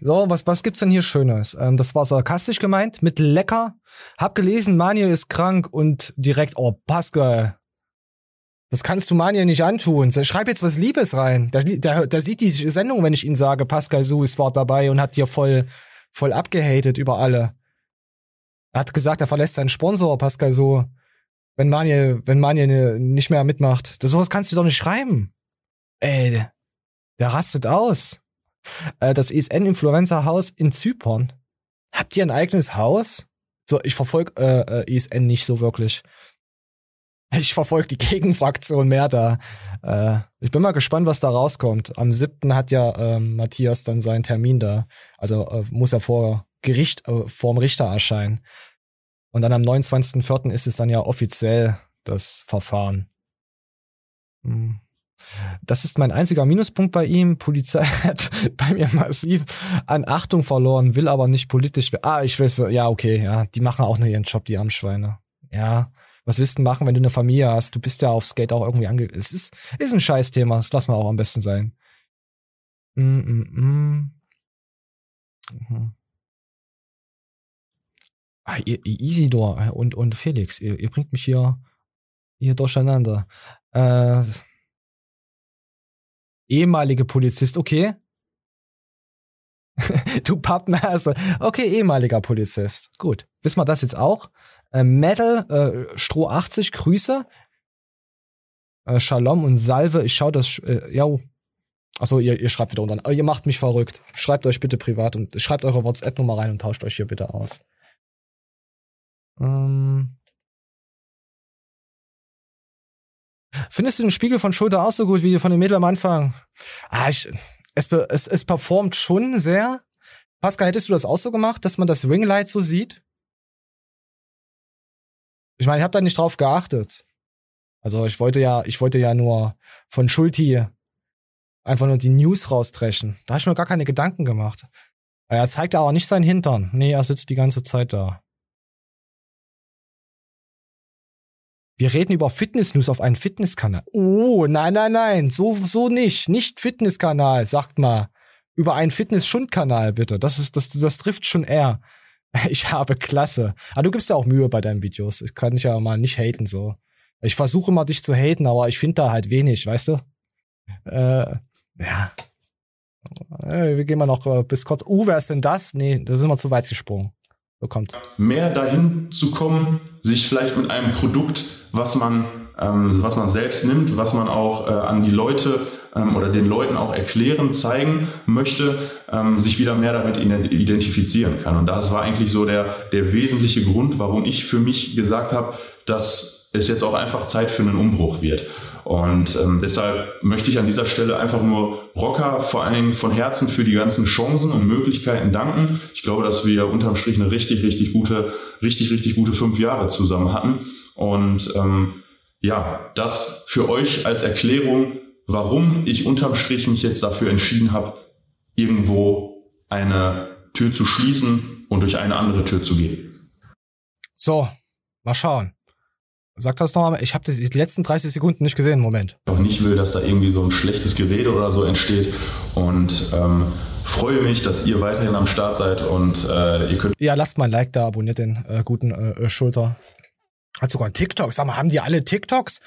So, was, was gibt's denn hier Schönes? Ähm, das war sarkastisch gemeint, mit lecker. Hab gelesen, Manuel ist krank und direkt, oh, Pascal, das kannst du Manja nicht antun. Schreib jetzt was Liebes rein. Der, der, der sieht die Sendung, wenn ich ihn sage, Pascal Suis war dabei und hat dir voll, voll abgehatet über alle. Er hat gesagt, er verlässt seinen Sponsor, Pascal So, wenn Manje, wenn Manje nicht mehr mitmacht. Das, sowas kannst du doch nicht schreiben. Ey, der rastet aus. Äh, das ESN-Influencer-Haus in Zypern. Habt ihr ein eigenes Haus? So, ich verfolge äh, äh, ESN nicht so wirklich. Ich verfolge die Gegenfraktion mehr da. Äh, ich bin mal gespannt, was da rauskommt. Am siebten hat ja ähm, Matthias dann seinen Termin da. Also äh, muss er vor, Gericht, äh, vorm Richter erscheinen. Und dann am 29.04. ist es dann ja offiziell das Verfahren. Hm. Das ist mein einziger Minuspunkt bei ihm. Polizei hat bei mir massiv an Achtung verloren, will aber nicht politisch. Ah, ich weiß, ja, okay, ja, die machen auch nur ihren Job, die Armschweine. Ja, was willst du machen, wenn du eine Familie hast? Du bist ja auf Skate auch irgendwie ange... Es ist, ist ein Scheißthema, das lassen wir auch am besten sein. Mm -mm -mm. Mhm. Ah, Isidor und, und Felix, ihr, ihr bringt mich hier, hier durcheinander. Äh, ehemalige Polizist, okay. du Pappnase. Okay, ehemaliger Polizist. Gut. Wissen wir das jetzt auch? Äh, Metal, äh, Stroh 80, Grüße. Äh, Shalom und Salve. Ich schau das, äh, ja. Achso, ihr, ihr schreibt wieder unter. Ihr macht mich verrückt. Schreibt euch bitte privat und schreibt eure WhatsApp-Nummer rein und tauscht euch hier bitte aus. Ähm. Findest du den Spiegel von Schulter auch so gut wie von dem Mädel am Anfang? Ah, ich, es, es, es performt schon sehr. Pascal, hättest du das auch so gemacht, dass man das Ringlight so sieht? Ich meine, ich habe da nicht drauf geachtet. Also ich wollte ja, ich wollte ja nur von Schulti einfach nur die News rausdreschen. Da habe ich mir gar keine Gedanken gemacht. Er zeigt aber nicht seinen Hintern. Nee, er sitzt die ganze Zeit da. Wir reden über Fitness-News auf einem Fitnesskanal. Oh, nein, nein, nein, so, so nicht. Nicht Fitnesskanal, sagt mal. Über einen Fitness-Schund-Kanal, bitte. Das ist, das, das trifft schon eher. Ich habe Klasse. Aber du gibst ja auch Mühe bei deinen Videos. Ich kann dich ja mal nicht haten, so. Ich versuche mal dich zu haten, aber ich finde da halt wenig, weißt du? Äh, ja. Wir gehen mal noch äh, bis kurz. Uh, wer ist denn das? Nee, da sind wir zu weit gesprungen. So kommt.
Mehr dahin zu kommen, sich vielleicht mit einem Produkt, was man, ähm, was man selbst nimmt, was man auch äh, an die Leute ähm, oder den Leuten auch erklären, zeigen möchte, ähm, sich wieder mehr damit identifizieren kann. Und das war eigentlich so der, der wesentliche Grund, warum ich für mich gesagt habe, dass es jetzt auch einfach Zeit für einen Umbruch wird. Und ähm, deshalb möchte ich an dieser Stelle einfach nur Rocker vor allen Dingen von Herzen für die ganzen Chancen und Möglichkeiten danken. Ich glaube, dass wir unterm Strich eine richtig, richtig gute, richtig, richtig gute fünf Jahre zusammen hatten. Und ähm, ja, das für euch als Erklärung, warum ich unterm Strich mich jetzt dafür entschieden habe, irgendwo eine Tür zu schließen und durch eine andere Tür zu gehen.
So, mal schauen. Sag das noch einmal. Ich habe die letzten 30 Sekunden nicht gesehen. Moment.
Auch nicht will, dass da irgendwie so ein schlechtes Gerede oder so entsteht. Und ähm, freue mich, dass ihr weiterhin am Start seid und äh, ihr könnt.
Ja, lasst mal ein Like da, abonniert den äh, guten äh, äh Schulter. Hat sogar ein TikTok. Sag mal, haben die alle TikToks?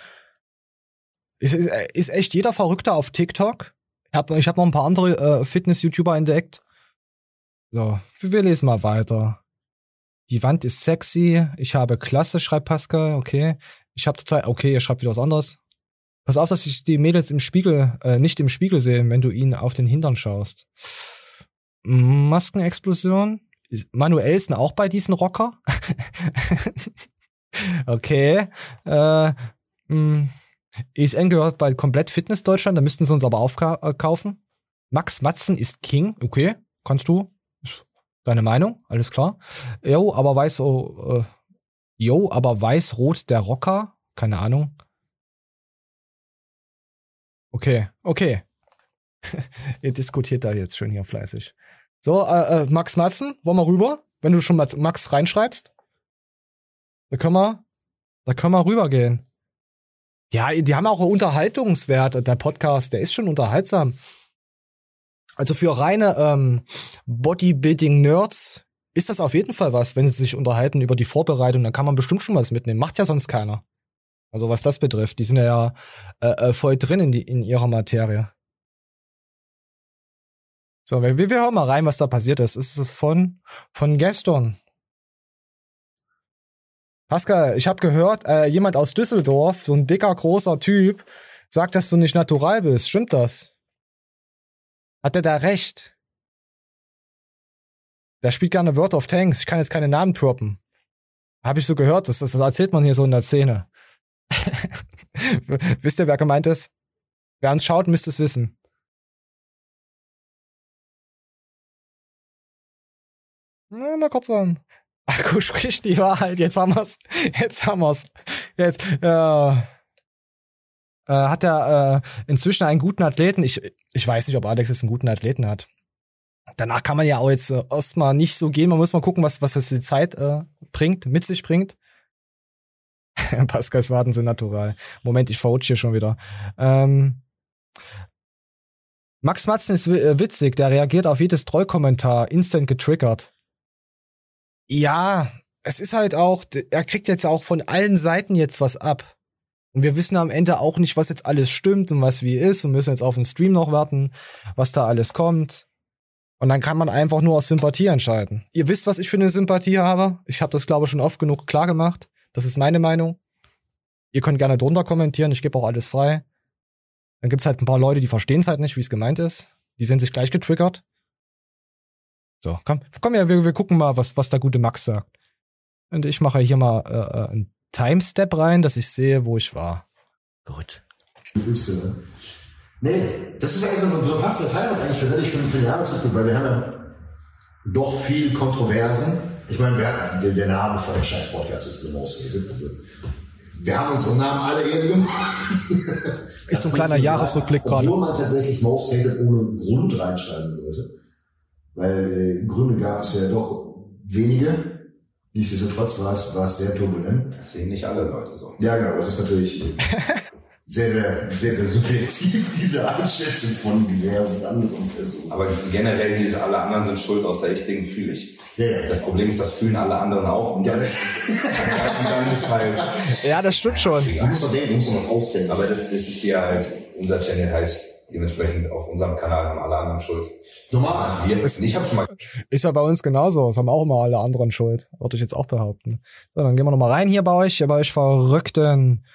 Ist, ist, ist echt jeder Verrückter auf TikTok? Ich habe ich hab noch ein paar andere äh, Fitness-YouTuber entdeckt. So, wir lesen mal weiter. Die Wand ist sexy. Ich habe Klasse, schreibt Pascal. Okay. Ich habe total. Okay, ihr schreibt wieder was anderes. Pass auf, dass sich die Mädels im Spiegel, äh, nicht im Spiegel sehen, wenn du ihnen auf den Hintern schaust. Maskenexplosion. Manuelsen auch bei diesen Rocker? okay. Äh, mh. ESN gehört bei komplett Fitness Deutschland, da müssten sie uns aber aufkaufen. Äh, Max Matzen ist King. Okay, kannst du. Deine Meinung? Alles klar. Jo, aber weiß, oh, äh, jo, aber weiß-rot der Rocker? Keine Ahnung. Okay, okay. Ihr diskutiert da jetzt schön hier fleißig. So, äh, äh, Max Matzen, wollen wir rüber? Wenn du schon mal Max reinschreibst. Da können wir, da können wir rübergehen. Ja, die haben auch Unterhaltungswert. Der Podcast, der ist schon unterhaltsam. Also für reine ähm, Bodybuilding-Nerds ist das auf jeden Fall was, wenn sie sich unterhalten über die Vorbereitung, dann kann man bestimmt schon was mitnehmen. Macht ja sonst keiner. Also was das betrifft, die sind ja äh, äh, voll drin in, die, in ihrer Materie. So, wir, wir hören mal rein, was da passiert ist. Es ist von, von gestern. Pascal, ich habe gehört, äh, jemand aus Düsseldorf, so ein dicker, großer Typ, sagt, dass du nicht natural bist. Stimmt das? Hat er da recht? Der spielt gerne World of Tanks. Ich kann jetzt keine Namen droppen. Habe ich so gehört. Das, das erzählt man hier so in der Szene. Wisst ihr, wer gemeint ist? Wer uns schaut, müsste es wissen. Na, mal kurz an. Akku spricht die Wahrheit. Jetzt haben wir's. Jetzt haben wir's. Jetzt, ja. Äh, hat er äh, inzwischen einen guten Athleten? Ich, ich weiß nicht, ob Alex jetzt einen guten Athleten hat. Danach kann man ja auch jetzt äh, erstmal nicht so gehen. Man muss mal gucken, was, was das die Zeit äh, bringt, mit sich bringt. Pascals Waden sind natural. Moment, ich verrutsche hier schon wieder. Ähm, Max Matzen ist äh, witzig, der reagiert auf jedes Trollkommentar, instant getriggert. Ja, es ist halt auch, er kriegt jetzt auch von allen Seiten jetzt was ab. Und wir wissen am Ende auch nicht, was jetzt alles stimmt und was wie ist und müssen jetzt auf den Stream noch warten, was da alles kommt. Und dann kann man einfach nur aus Sympathie entscheiden. Ihr wisst, was ich für eine Sympathie habe. Ich habe das, glaube ich, schon oft genug klar gemacht. Das ist meine Meinung. Ihr könnt gerne drunter kommentieren, ich gebe auch alles frei. Dann gibt's halt ein paar Leute, die verstehen es halt nicht, wie es gemeint ist. Die sind sich gleich getriggert. So, komm, komm ja, wir, wir gucken mal, was, was der gute Max sagt. Und ich mache hier mal äh, äh einen Timestep rein, dass ich sehe, wo ich war. Gut.
Nee, das ist eigentlich so, so ein passender Teil eigentlich tatsächlich für, für den Jahresrückblick, weil wir haben ja doch viel Kontroversen. Ich meine, wir hatten, der, der Name von dem scheiß Podcast ist Most Hated. Also, wir haben unseren Namen alle Ehre gemacht.
Ist so ein kleiner Jahresrückblick gerade.
Obwohl man tatsächlich Most Hated ohne Grund reinschreiben sollte. Weil äh, Gründe gab es ja doch wenige. Nichtsdestotrotz war es, war es sehr turbulent.
Das sehen nicht alle Leute so.
Ja, genau. Das ist natürlich sehr, sehr, sehr, sehr subjektiv, diese Einschätzung von diversen anderen Personen.
Aber generell, diese alle anderen sind schuld aus der richtigen fühle ich.
Ja, ja,
das Problem ist, das fühlen alle anderen auch. Und dann, und dann ist halt.
Ja, das stimmt schon.
Du musst doch denken, du musst doch was ausdenken.
Aber das, das ist hier halt, unser Channel heißt dementsprechend auf unserem Kanal haben alle anderen Schuld.
Normal.
Wir, ich habe schon mal.
Ist ja bei uns genauso. Das haben auch immer alle anderen Schuld. Würde ich jetzt auch behaupten. So, dann gehen wir nochmal rein hier bei euch, bei euch Verrückten.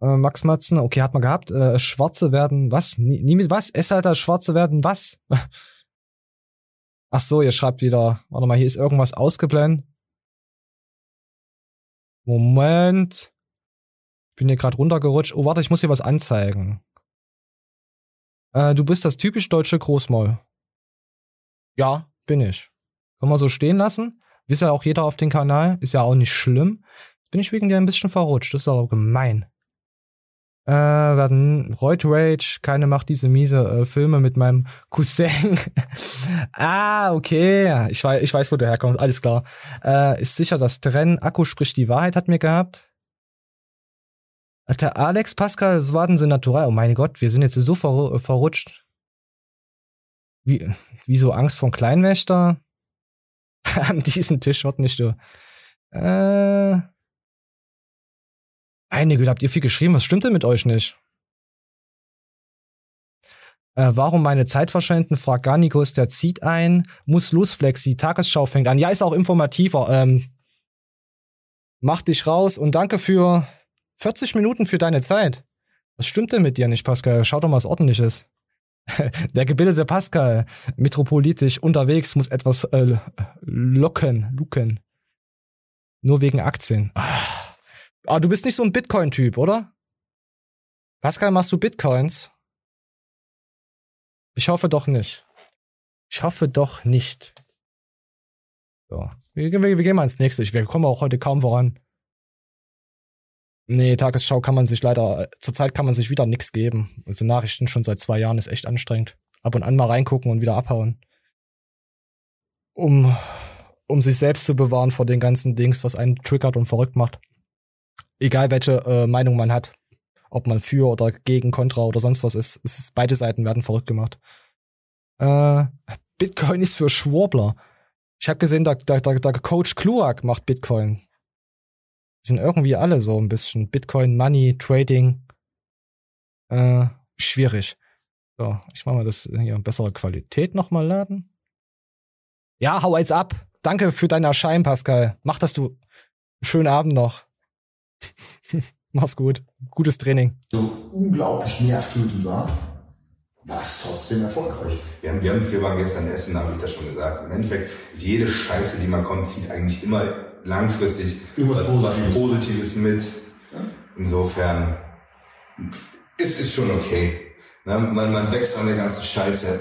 Äh, Max Matzen, okay, hat man gehabt. Äh, Schwarze werden, was? Nie, nie mit was? Essalter, Schwarze werden, was? Ach so, ihr schreibt wieder, warte mal, hier ist irgendwas ausgeblendet. Moment. Ich bin hier gerade runtergerutscht. Oh, warte, ich muss hier was anzeigen. Äh, du bist das typisch deutsche Großmaul. Ja, bin ich. Kann man so stehen lassen. Wisst ja auch jeder auf den Kanal. Ist ja auch nicht schlimm. Bin ich wegen dir ein bisschen verrutscht. Das ist aber gemein. Äh, werden Reut Rage, keine macht diese miese äh, Filme mit meinem Cousin. ah, okay. Ich weiß, ich weiß, wo du herkommst. Alles klar. Äh, ist sicher das Trennen. Akku spricht die Wahrheit, hat mir gehabt. Alex Pascal, das warten sie natural. Oh mein Gott, wir sind jetzt so ver verrutscht. Wie, wie so Angst vor Kleinwächter? An diesem Tisch wird nicht so. Äh. Einige, habt ihr viel geschrieben? Was stimmt denn mit euch nicht? Äh, warum meine Zeit verschwenden? fragt Garnikus, der zieht ein. Muss los, Flexi. Tagesschau fängt an. Ja, ist auch informativer. Ähm, mach dich raus und danke für 40 Minuten für deine Zeit. Was stimmt denn mit dir nicht, Pascal? Schau doch mal, was ordentliches. Der gebildete Pascal, metropolitisch unterwegs, muss etwas äh, locken, luken. Nur wegen Aktien. Ah, ah du bist nicht so ein Bitcoin-Typ, oder? Pascal, machst du Bitcoins? Ich hoffe doch nicht. Ich hoffe doch nicht. So. Wir, wir, wir gehen mal ins nächste. Wir kommen auch heute kaum voran. Nee, Tagesschau kann man sich leider, zurzeit kann man sich wieder nix geben. Also Nachrichten schon seit zwei Jahren ist echt anstrengend. Ab und an mal reingucken und wieder abhauen. Um, um sich selbst zu bewahren vor den ganzen Dings, was einen triggert und verrückt macht. Egal welche äh, Meinung man hat. Ob man für oder gegen, kontra oder sonst was ist. Es ist beide Seiten werden verrückt gemacht. Äh, Bitcoin ist für Schwurbler. Ich habe gesehen, der, der, der Coach Kluak macht Bitcoin. Sind irgendwie alle so ein bisschen Bitcoin, Money, Trading. Äh, schwierig. So, ich mach mal das hier in bessere Qualität nochmal laden. Ja, hau jetzt ab. Danke für dein Erscheinen, Pascal. Mach das du. Schönen Abend noch. Mach's gut. Gutes Training.
So unglaublich nervtötend war, war es trotzdem erfolgreich.
Wir haben, wir haben, wir waren gestern essen, habe ich das schon gesagt. Im Endeffekt, jede Scheiße, die man kommt, zieht eigentlich immer langfristig was, was Positives mit. Insofern ist es schon okay. Ne? Man, man wächst an der ganzen Scheiße.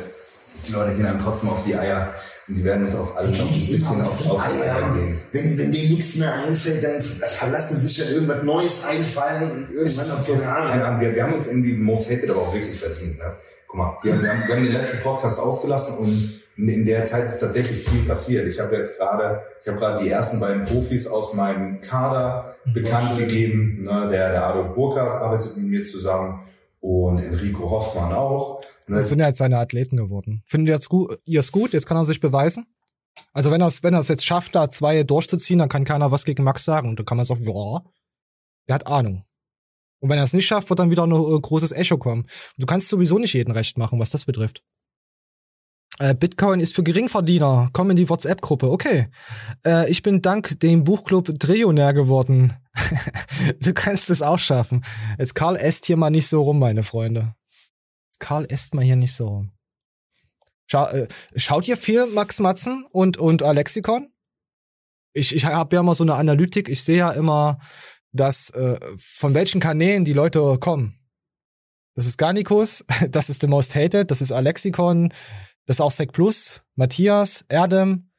Die Leute gehen einem trotzdem auf die Eier. Und die werden uns auch alle noch ein bisschen auf, auf eingehen.
Wenn, wenn denen nichts mehr einfällt, dann verlassen sie sich ja irgendwas Neues einfallen und irgendwann auf so eine Ahnung.
Wir, wir haben uns irgendwie Most Hated aber auch wirklich verdient. Ne? Guck mal, wir, wir, haben, wir haben den letzten Podcast ausgelassen und in, der Zeit ist tatsächlich viel passiert. Ich habe jetzt gerade, ich habe gerade die ersten beiden Profis aus meinem Kader bekannt gegeben. Ne? Der, der Adolf Burkhardt arbeitet mit mir zusammen und Enrico Hoffmann auch. Ne?
Das sind ja jetzt seine Athleten geworden. Findet ihr es gut? Gut? Jetzt kann er sich beweisen. Also wenn er es wenn er es jetzt schafft, da zwei durchzuziehen, dann kann keiner was gegen Max sagen. Und dann kann man sagen, ja, der hat Ahnung. Und wenn er es nicht schafft, wird dann wieder ein äh, großes Echo kommen. Und du kannst sowieso nicht jeden recht machen, was das betrifft. Äh, Bitcoin ist für Geringverdiener. Komm in die WhatsApp-Gruppe. Okay. Äh, ich bin dank dem Buchclub Trillionär geworden. du kannst es auch schaffen. Jetzt Karl esst hier mal nicht so rum, meine Freunde. Karl esst mal hier nicht so rum. Schau, äh, schaut ihr viel Max Matzen und, und Alexikon? Ich, ich habe ja immer so eine Analytik. Ich sehe ja immer, dass äh, von welchen Kanälen die Leute kommen. Das ist Garnicus, das ist The Most Hated, das ist Alexikon, das ist auch Sec Plus, Matthias, Erdem,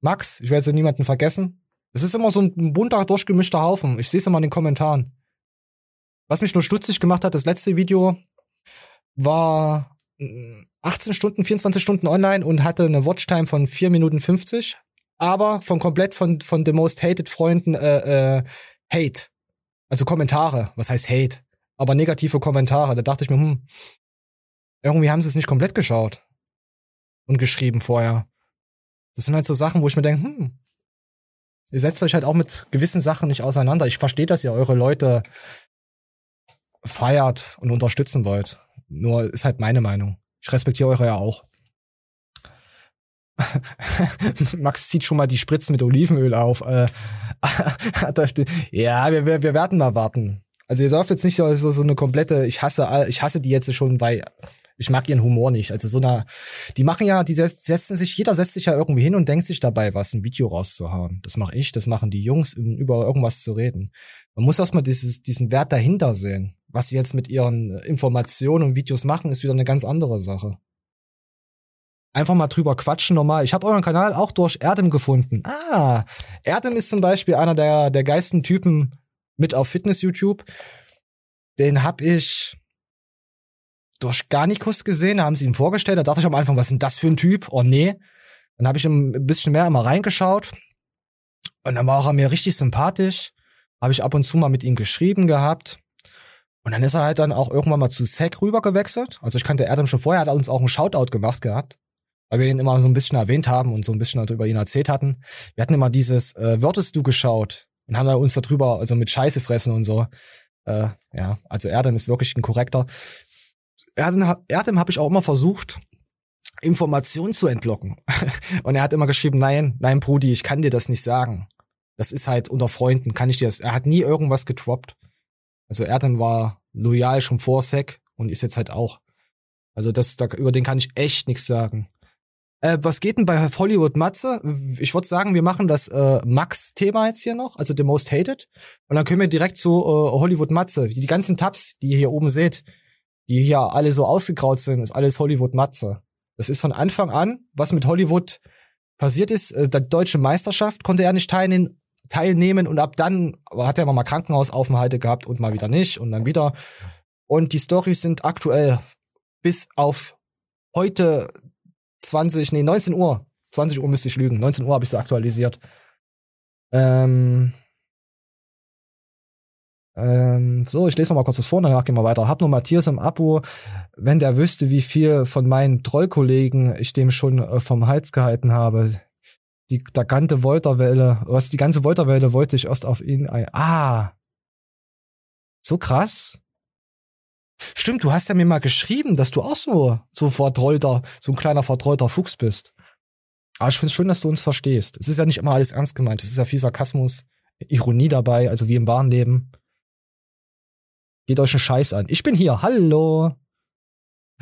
Max, ich werde jetzt niemanden vergessen. Es ist immer so ein bunter, durchgemischter Haufen. Ich sehe es immer in den Kommentaren. Was mich nur stutzig gemacht hat, das letzte Video war mm, 18 Stunden, 24 Stunden online und hatte eine Watchtime von 4 Minuten 50, aber von komplett von, von The Most Hated Freunden äh, äh, Hate. Also Kommentare. Was heißt Hate? Aber negative Kommentare. Da dachte ich mir, hm, irgendwie haben sie es nicht komplett geschaut und geschrieben vorher. Das sind halt so Sachen, wo ich mir denke, hm, ihr setzt euch halt auch mit gewissen Sachen nicht auseinander. Ich verstehe, dass ihr eure Leute feiert und unterstützen wollt. Nur ist halt meine Meinung. Ich respektiere eure ja auch. Max zieht schon mal die Spritzen mit Olivenöl auf. Äh, ja, wir, wir, wir werden mal warten. Also ihr sauft jetzt nicht so, so, eine komplette, ich hasse, ich hasse die jetzt schon, weil ich mag ihren Humor nicht. Also so eine, die machen ja, die setz- setzen sich, jeder setzt sich ja irgendwie hin und denkt sich dabei, was ein Video rauszuhauen. Das mache ich, das machen die Jungs, über irgendwas zu reden. Man muss erstmal dieses, diesen Wert dahinter sehen. Was sie jetzt mit ihren Informationen und Videos machen, ist wieder eine ganz andere Sache. Einfach mal drüber quatschen normal. Ich habe euren Kanal auch durch Erdem gefunden. Ah, Erdem ist zum Beispiel einer der, der geilsten Typen mit auf Fitness-YouTube. Den hab ich durch Garnikus gesehen, da haben sie ihn vorgestellt. Da dachte ich am Anfang, was ist denn das für ein Typ? Oh nee. Dann habe ich ein bisschen mehr immer reingeschaut. Und dann war auch er mir richtig sympathisch. Habe ich ab und zu mal mit ihm geschrieben gehabt. Und dann ist er halt dann auch irgendwann mal zu Sec rüber gewechselt. Also ich kannte Erdem schon vorher, hat uns auch einen Shoutout gemacht gehabt. Weil wir ihn immer so ein bisschen erwähnt haben und so ein bisschen über ihn erzählt hatten. Wir hatten immer dieses, äh, würdest du geschaut? Und haben uns darüber, also mit Scheiße fressen und so. Äh, ja, also Erdem ist wirklich ein korrekter. Erdem, Erdem habe ich auch immer versucht, Informationen zu entlocken. und er hat immer geschrieben, nein, nein, Brudi, ich kann dir das nicht sagen. Das ist halt unter Freunden, kann ich dir das. Er hat nie irgendwas getroppt. Also Erdem war loyal schon vor Sec und ist jetzt halt auch. Also das, da, über den kann ich echt nichts sagen. Äh, was geht denn bei Hollywood Matze? Ich würde sagen, wir machen das äh, Max-Thema jetzt hier noch, also The Most Hated. Und dann können wir direkt zu äh, Hollywood Matze. Die ganzen Tabs, die ihr hier oben seht, die hier alle so ausgegraut sind, ist alles Hollywood Matze. Das ist von Anfang an, was mit Hollywood passiert ist. Äh, der deutsche Meisterschaft konnte er nicht teilnehmen, teilnehmen und ab dann hat er immer mal Krankenhausaufenthalte gehabt und mal wieder nicht und dann wieder. Und die Storys sind aktuell bis auf heute 20, nee, 19 Uhr. 20 Uhr müsste ich lügen. 19 Uhr habe ich sie aktualisiert. Ähm, ähm, so, ich lese noch mal kurz was vor, danach gehen wir weiter. Hab nur Matthias im Abo. Wenn der wüsste, wie viel von meinen Trollkollegen ich dem schon äh, vom Hals gehalten habe. Die, der ganze Wolterwelle, was die ganze Wolterwelle wollte ich erst auf ihn ein. Ah. So krass. Stimmt, du hast ja mir mal geschrieben, dass du auch so, so vertrollter, so ein kleiner vertrollter Fuchs bist. Aber ich find's schön, dass du uns verstehst. Es ist ja nicht immer alles ernst gemeint. Es ist ja viel Sarkasmus, Ironie dabei, also wie im wahren Leben. Geht euch einen Scheiß an. Ich bin hier, hallo.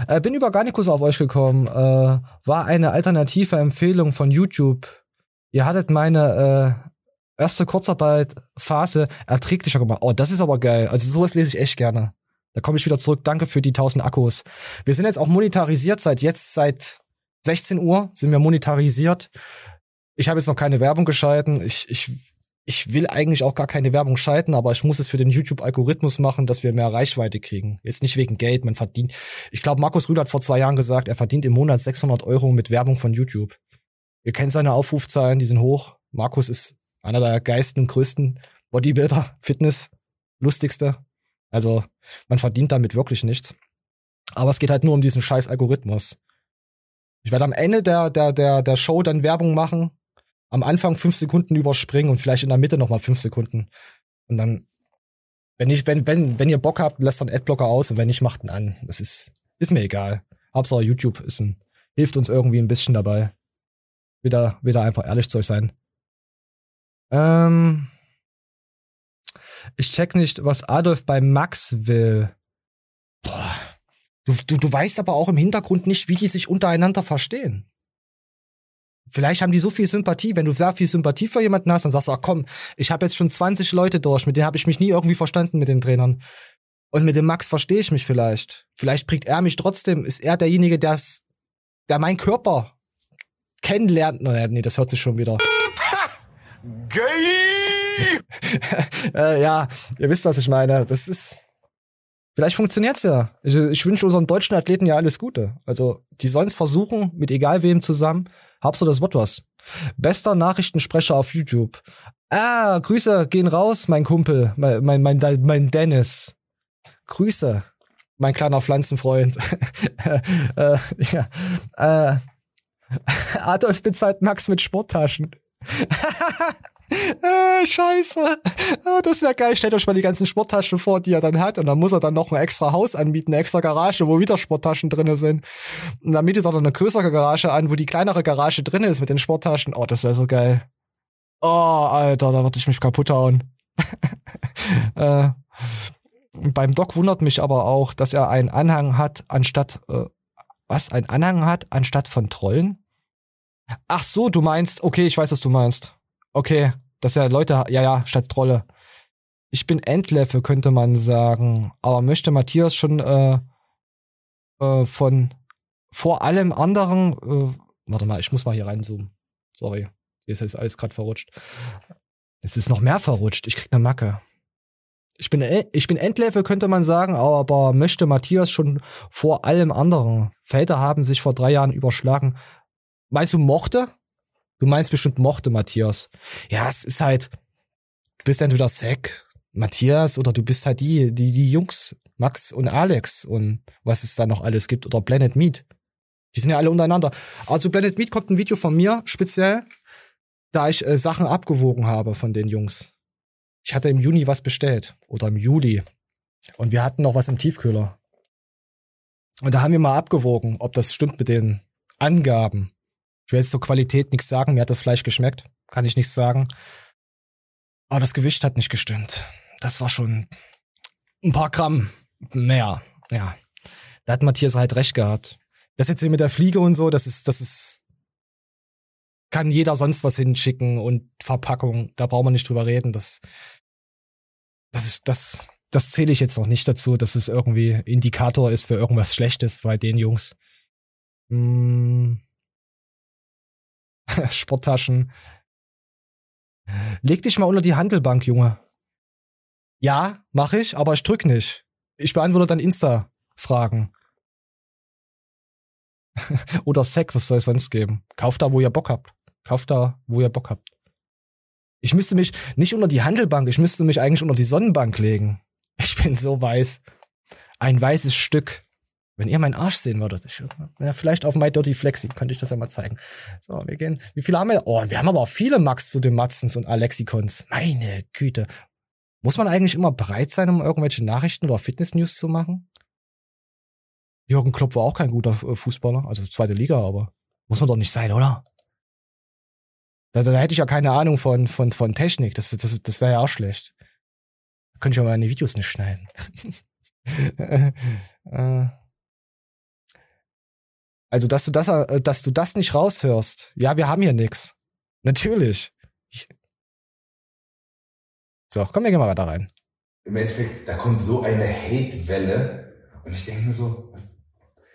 Äh, bin über Garnicus auf euch gekommen. Äh, war eine alternative Empfehlung von YouTube. Ihr hattet meine äh, erste Kurzarbeitphase erträglicher gemacht. Oh, das ist aber geil. Also sowas lese ich echt gerne. Da komme ich wieder zurück. Danke für die 1000 Akkus. Wir sind jetzt auch monetarisiert seit jetzt, seit 16 Uhr sind wir monetarisiert. Ich habe jetzt noch keine Werbung geschalten. Ich, ich, ich will eigentlich auch gar keine Werbung schalten, aber ich muss es für den YouTube-Algorithmus machen, dass wir mehr Reichweite kriegen. Jetzt nicht wegen Geld, man verdient. Ich glaube, Markus Rühl hat vor zwei Jahren gesagt, er verdient im Monat 600 Euro mit Werbung von YouTube. Ihr kennt seine Aufrufzahlen, die sind hoch. Markus ist einer der geilsten und größten Bodybuilder, Fitness, lustigste. Also man verdient damit wirklich nichts. Aber es geht halt nur um diesen scheiß Algorithmus. Ich werde am Ende der, der, der, der Show dann Werbung machen, am Anfang fünf Sekunden überspringen und vielleicht in der Mitte nochmal fünf Sekunden. Und dann, wenn ich, wenn, wenn, wenn ihr Bock habt, lasst dann Adblocker aus und wenn nicht, macht ihn an. Das ist, ist mir egal. Hauptsache YouTube ist ein, hilft uns irgendwie ein bisschen dabei. Wieder, wieder einfach ehrlich zu euch sein. Ähm, ich check nicht, was Adolf bei Max will. Boah. Du, du, du weißt aber auch im Hintergrund nicht, wie die sich untereinander verstehen. Vielleicht haben die so viel Sympathie. Wenn du sehr viel Sympathie für jemanden hast, dann sagst du, ach komm, ich habe jetzt schon 20 Leute durch, mit denen habe ich mich nie irgendwie verstanden mit den Trainern. Und mit dem Max verstehe ich mich vielleicht. Vielleicht bringt er mich trotzdem, ist er derjenige, der's, der meinen Körper kennenlernt. Naja, nee, das hört sich schon wieder. Gay! äh, ja, ihr wisst, was ich meine. Das ist. Vielleicht funktioniert's ja. Ich, ich wünsche unseren deutschen Athleten ja alles Gute. Also, die sollen's versuchen, mit egal wem zusammen. Habst du das Wort was? Bester Nachrichtensprecher auf YouTube. Ah, Grüße gehen raus, mein Kumpel, mein, mein, mein, mein Dennis. Grüße, mein kleiner Pflanzenfreund. äh, ja. äh, Adolf bezahlt Max mit Sporttaschen. äh, scheiße. Oh, das wäre geil. Stellt euch mal die ganzen Sporttaschen vor, die er dann hat. Und dann muss er dann noch ein extra Haus anbieten, eine extra Garage, wo wieder Sporttaschen drinne sind. Und dann mietet er dann eine größere Garage an, wo die kleinere Garage drin ist mit den Sporttaschen. Oh, das wäre so geil. Oh, Alter, da würde ich mich kaputt hauen. äh, beim Doc wundert mich aber auch, dass er einen Anhang hat, anstatt, äh, was, ein Anhang hat, anstatt von Trollen? Ach so, du meinst, okay, ich weiß, was du meinst. Okay, dass ja Leute, ja, ja, statt Trolle. Ich bin Endlevel, könnte man sagen. Aber möchte Matthias schon äh, äh, von vor allem anderen, äh, warte mal, ich muss mal hier reinzoomen. Sorry, hier ist jetzt alles gerade verrutscht. Es ist noch mehr verrutscht. Ich krieg ne Macke. Ich bin, ich bin Endlevel, könnte man sagen, aber möchte Matthias schon vor allem anderen. Felder haben sich vor drei Jahren überschlagen. Meinst du mochte? Du meinst bestimmt mochte Matthias. Ja, es ist halt, du bist entweder Zack, Matthias oder du bist halt die, die, die Jungs, Max und Alex und was es da noch alles gibt oder Planet Meat. Die sind ja alle untereinander. Aber zu Planet Meat kommt ein Video von mir speziell, da ich äh, Sachen abgewogen habe von den Jungs. Ich hatte im Juni was bestellt oder im Juli und wir hatten noch was im Tiefkühler. Und da haben wir mal abgewogen, ob das stimmt mit den Angaben. Ich will jetzt zur Qualität nichts sagen, mir hat das Fleisch geschmeckt, kann ich nichts sagen. Aber das Gewicht hat nicht gestimmt. Das war schon ein paar Gramm mehr, ja. Da hat Matthias halt recht gehabt. Das jetzt hier mit der Fliege und so, das ist, das ist, kann jeder sonst was hinschicken und Verpackung, da brauchen wir nicht drüber reden. Das, das ist, das, das zähle ich jetzt noch nicht dazu, dass es irgendwie Indikator ist für irgendwas Schlechtes bei den Jungs. Hm. Sporttaschen. Leg dich mal unter die Handelbank, Junge. Ja, mach ich, aber ich drück nicht. Ich beantworte dann Insta-Fragen. Oder Sec, was soll es sonst geben? Kauft da, wo ihr Bock habt. Kauft da, wo ihr Bock habt. Ich müsste mich nicht unter die Handelbank, ich müsste mich eigentlich unter die Sonnenbank legen. Ich bin so weiß. Ein weißes Stück. Wenn ihr meinen Arsch sehen würdet, ich, ja, vielleicht auf My Dirty Flexi, könnte ich das ja mal zeigen. So, wir gehen. Wie viele haben wir? Oh, wir haben aber auch viele Max zu den Matzens und Alexikons. Meine Güte. Muss man eigentlich immer bereit sein, um irgendwelche Nachrichten oder Fitness-News zu machen? Jürgen Klopp war auch kein guter äh, Fußballer, also zweite Liga, aber muss man doch nicht sein, oder? Da, da hätte ich ja keine Ahnung von, von, von Technik. Das, das, das wäre ja auch schlecht. Könnte ich aber meine Videos nicht schneiden. äh. Also, dass du das, äh, dass du das nicht raushörst. Ja, wir haben hier nix. Natürlich. Ich so, komm, wir gehen mal weiter rein.
Im Endeffekt, da kommt so eine Hate-Welle und ich denke mir so,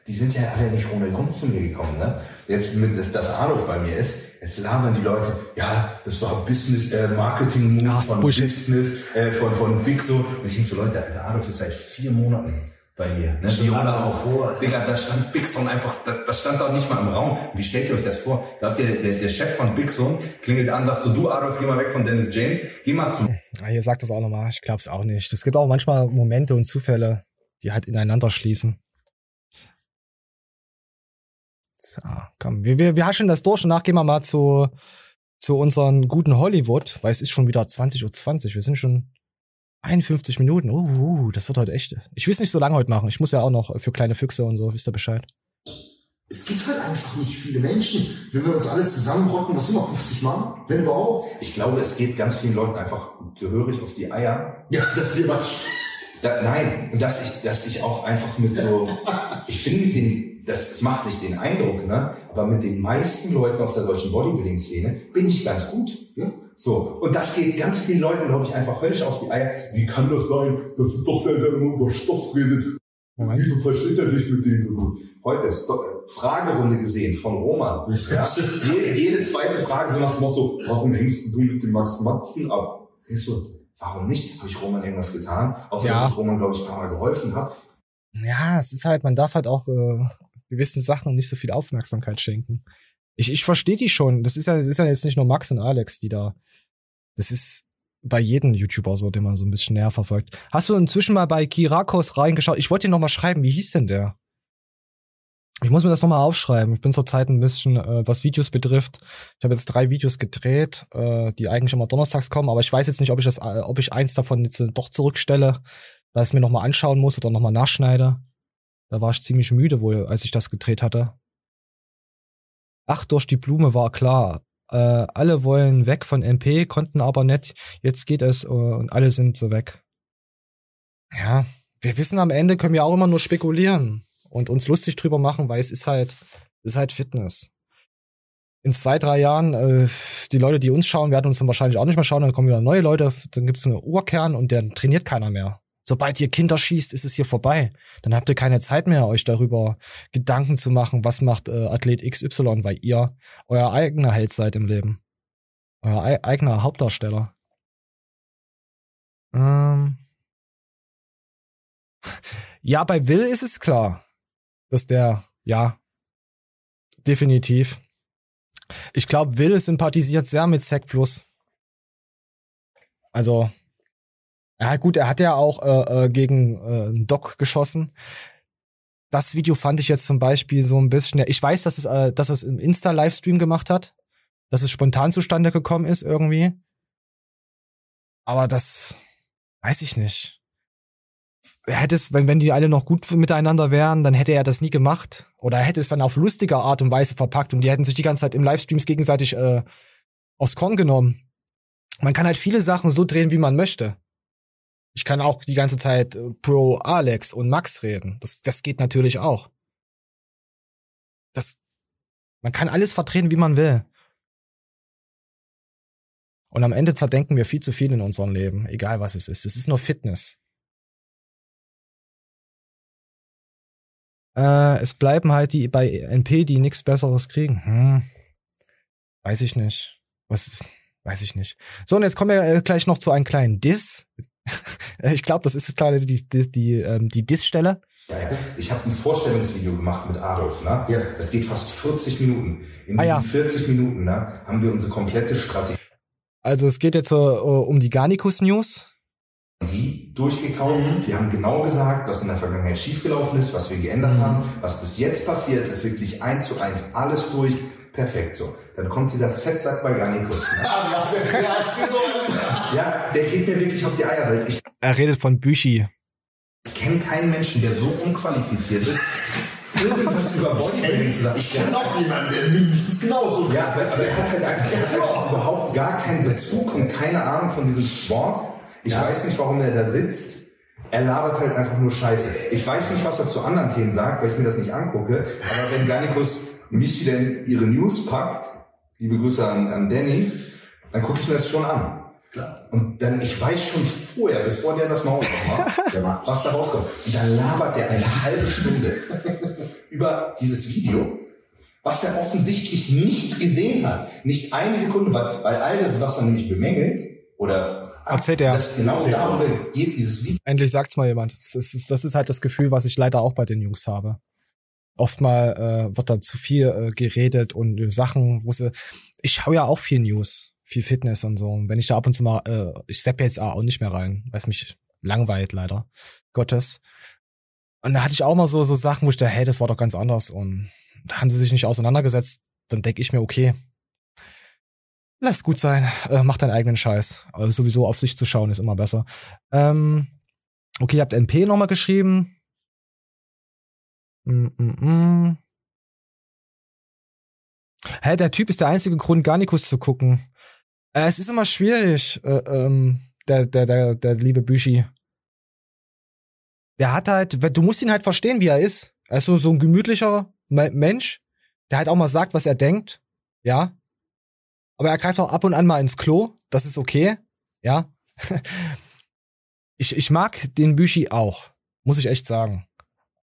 die sind ja alle nicht ohne Grund zu mir gekommen. Ne? Jetzt mit das, das Adolf bei mir ist, jetzt labern die Leute, ja, das war Business, äh, Marketing Move
Ja,
von
Bullshit.
Business, äh, von, von Big so. Und ich denke so, Leute, Alter, Adolf ist seit vier Monaten bei mir. Ne?
Lange
auch.
vor.
Digga, da stand Big Son einfach, da, das stand doch nicht mal im Raum. Wie stellt ihr euch das vor? Glaubt ihr, der, der Chef von Big Son klingelt an, sagt so, du Adolf, geh mal weg von Dennis James, geh mal zu
Ah, Hier sagt das auch nochmal. Ich glaub's auch nicht. Es gibt auch manchmal Momente und Zufälle, die halt ineinander schließen. So, komm, wir, wir, wir haschen das durch und nach gehen wir mal zu, zu unseren guten Hollywood, weil es ist schon wieder 20.20 Uhr. Wir sind schon 51 Minuten. Uh, uh, das wird heute echt. Ich will es nicht so lange heute machen. Ich muss ja auch noch für kleine Füchse und so, wisst ihr Bescheid.
Es gibt halt einfach nicht viele Menschen. Wenn wir uns alle zusammenrocken, was sind wir, 50 Mann? Wenn überhaupt?
Ich glaube, es geht ganz vielen Leuten einfach gehörig auf die Eier.
Ja, das wir was.
Da, nein, und dass ich, dass ich auch einfach mit so, ich bin mit den, das, das macht nicht den Eindruck, ne? Aber mit den meisten Leuten aus der deutschen Bodybuilding-Szene bin ich ganz gut.
Ja.
So. Und das geht ganz vielen Leuten, glaube ich, einfach höllisch auf die Eier. Wie kann das sein? Das ist doch der, der immer über Stoff redet.
Moment.
Wieso versteht er sich mit denen so gut? Heute ist doch, äh, Fragerunde gesehen von Roman. Ja? jede, jede zweite Frage so nach dem Motto, warum hängst du mit dem Max Matzen ab? Denkst du, warum nicht? Habe ich Roman irgendwas getan? Außer
Ja.
dass ich Roman, glaube ich, ein paar Mal geholfen habe.
Ja, es ist halt, man darf halt auch äh, gewissen Sachen nicht so viel Aufmerksamkeit schenken. Ich, ich verstehe die schon. Das ist ja, das ist ja jetzt nicht nur Max und Alex, die da. Das ist bei jedem YouTuber so, den man so ein bisschen näher verfolgt. Hast du inzwischen mal bei Kirakos reingeschaut? Ich wollte dir noch mal schreiben, wie hieß denn der? Ich muss mir das noch mal aufschreiben. Ich bin zurzeit ein bisschen, äh, was Videos betrifft. Ich habe jetzt drei Videos gedreht, äh, die eigentlich immer donnerstags kommen, aber ich weiß jetzt nicht, ob ich das, äh, ob ich eins davon jetzt äh, doch zurückstelle, dass ich mir noch mal anschauen muss oder noch mal nachschneide. Da war ich ziemlich müde wohl, als ich das gedreht hatte. Ach, durch die Blume war klar. Äh, alle wollen weg von MP, konnten aber nicht. Jetzt geht es äh, und alle sind so weg. Ja, wir wissen am Ende, können wir auch immer nur spekulieren und uns lustig drüber machen, weil es ist halt, es ist halt Fitness. In zwei, drei Jahren, äh, die Leute, die uns schauen, werden uns dann wahrscheinlich auch nicht mehr schauen, dann kommen wieder neue Leute, dann gibt's einen Urkern und der trainiert keiner mehr. Sobald ihr Kinder schießt, ist es hier vorbei. Dann habt ihr keine Zeit mehr, euch darüber Gedanken zu machen, was macht äh, Athlet XY, weil ihr euer eigener Held seid im Leben. Euer ei eigener Hauptdarsteller. Ähm. Ja, bei Will ist es klar, dass der, ja, definitiv. Ich glaube, Will sympathisiert sehr mit Sec Plus. Also, ja gut, er hat ja auch äh, äh, gegen äh, einen Doc geschossen. Das Video fand ich jetzt zum Beispiel so ein bisschen. Ja, ich weiß, dass es, äh, dass es im Insta-Livestream gemacht hat, dass es spontan zustande gekommen ist irgendwie. Aber das weiß ich nicht. Er hätte es, wenn, wenn die alle noch gut miteinander wären, dann hätte er das nie gemacht. Oder er hätte es dann auf lustige Art und Weise verpackt und die hätten sich die ganze Zeit im Livestreams gegenseitig äh, aufs Korn genommen. Man kann halt viele Sachen so drehen, wie man möchte. Ich kann auch die ganze Zeit äh, pro Alex und Max reden. Das, das geht natürlich auch. Das, man kann alles vertreten, wie man will. Und am Ende zerdenken wir viel zu viel in unserem Leben, egal was es ist. Es ist nur Fitness. Äh, es bleiben halt die bei NP, die nichts Besseres kriegen. Hm. Weiß ich nicht. Was ist, weiß ich nicht. So, und jetzt kommen wir äh, gleich noch zu einem kleinen Diss. Ich glaube, das ist gerade die, die, die, ähm, die
ja. Ich habe ein Vorstellungsvideo gemacht mit Adolf, ne?
Ja.
Das geht fast 40 Minuten. In
Ah,
diesen
ja.
40 Minuten, ne, haben wir unsere komplette Strategie
Also es geht jetzt äh, um die Garnicus News.
durchgekaut. Wir haben genau gesagt, was in der Vergangenheit schiefgelaufen ist, was wir geändert haben, was bis jetzt passiert ist, wirklich eins zu eins alles durch. Perfekt so. Dann kommt dieser Fettsack bei Garnicus. Ne? ja, der geht mir wirklich auf die Eier, weil ich
Er redet von Büchi.
kenne keinen Menschen, der so unqualifiziert ist, irgendwas über Bodybuilding zu sagen. Ich
kenne auch jemanden, der mindestens genauso
Ja, aber er hat halt einfach, hat einfach überhaupt gar keinen Bezug und keine Ahnung von diesem Sport. Ich weiß nicht, warum er da sitzt. Er labert halt einfach nur Scheiße. Ich weiß nicht, was er zu anderen Themen sagt, weil ich mir das nicht angucke. Aber wenn Garnicus mich wieder in ihre News packt, liebe Grüße an, an Danny, dann gucke ich mir das schon an.
Klar. Und dann, ich weiß schon vorher, bevor der das Maul macht, was da rauskommt. Und dann labert der eine halbe Stunde über dieses Video, was der offensichtlich nicht gesehen hat. Nicht eine Sekunde, weil, weil all das, was er nämlich bemängelt, oder
Erzählt er.
das genau darüber geht, dieses Video.
Endlich sagt's mal jemand. Das ist, das ist halt das Gefühl, was ich leider auch bei den Jungs habe. Oft mal äh, wird da zu viel äh, geredet und äh, Sachen, wo sie. Ich schaue ja auch viel News, viel Fitness und so. Und wenn ich da ab und zu mal, äh, ich sepp jetzt auch nicht mehr rein, weil es mich langweilt leider. Gottes. Und da hatte ich auch mal so so Sachen, wo ich dachte, hey, das war doch ganz anders. Und da haben sie sich nicht auseinandergesetzt. Dann denke ich mir, okay, lass gut sein, äh, mach deinen eigenen Scheiß. Aber sowieso auf sich zu schauen ist immer besser. Ähm, okay, ihr habt NP nochmal geschrieben. Mm -mm -mm. Hä, der Typ ist der einzige Grund, Garnikus zu gucken. Äh, es ist immer schwierig, äh, ähm, der, der, der, der liebe Büschi. Der hat halt, du musst ihn halt verstehen, wie er ist. Er ist so, so ein gemütlicher Me- Mensch, der halt auch mal sagt, was er denkt. Ja. Aber er greift auch ab und an mal ins Klo. Das ist okay. Ja. ich, ich mag den Büschi auch. Muss ich echt sagen.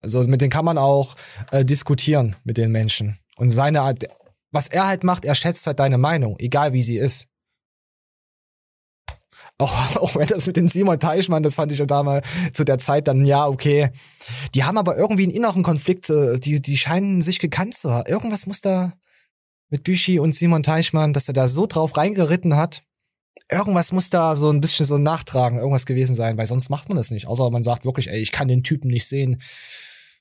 Also mit dem kann man auch äh, diskutieren mit den Menschen. Und seine Art, was er halt macht, er schätzt halt deine Meinung, egal wie sie ist. Auch, auch wenn das mit den Simon Teichmann, das fand ich schon damals zu der Zeit dann, ja, okay. Die haben aber irgendwie einen inneren Konflikt, äh, die, die scheinen sich gekannt zu haben. Irgendwas muss da mit Büschi und Simon Teichmann, dass er da so drauf reingeritten hat. Irgendwas muss da so ein bisschen so nachtragen, irgendwas gewesen sein, weil sonst macht man das nicht. Außer man sagt wirklich, ey, ich kann den Typen nicht sehen.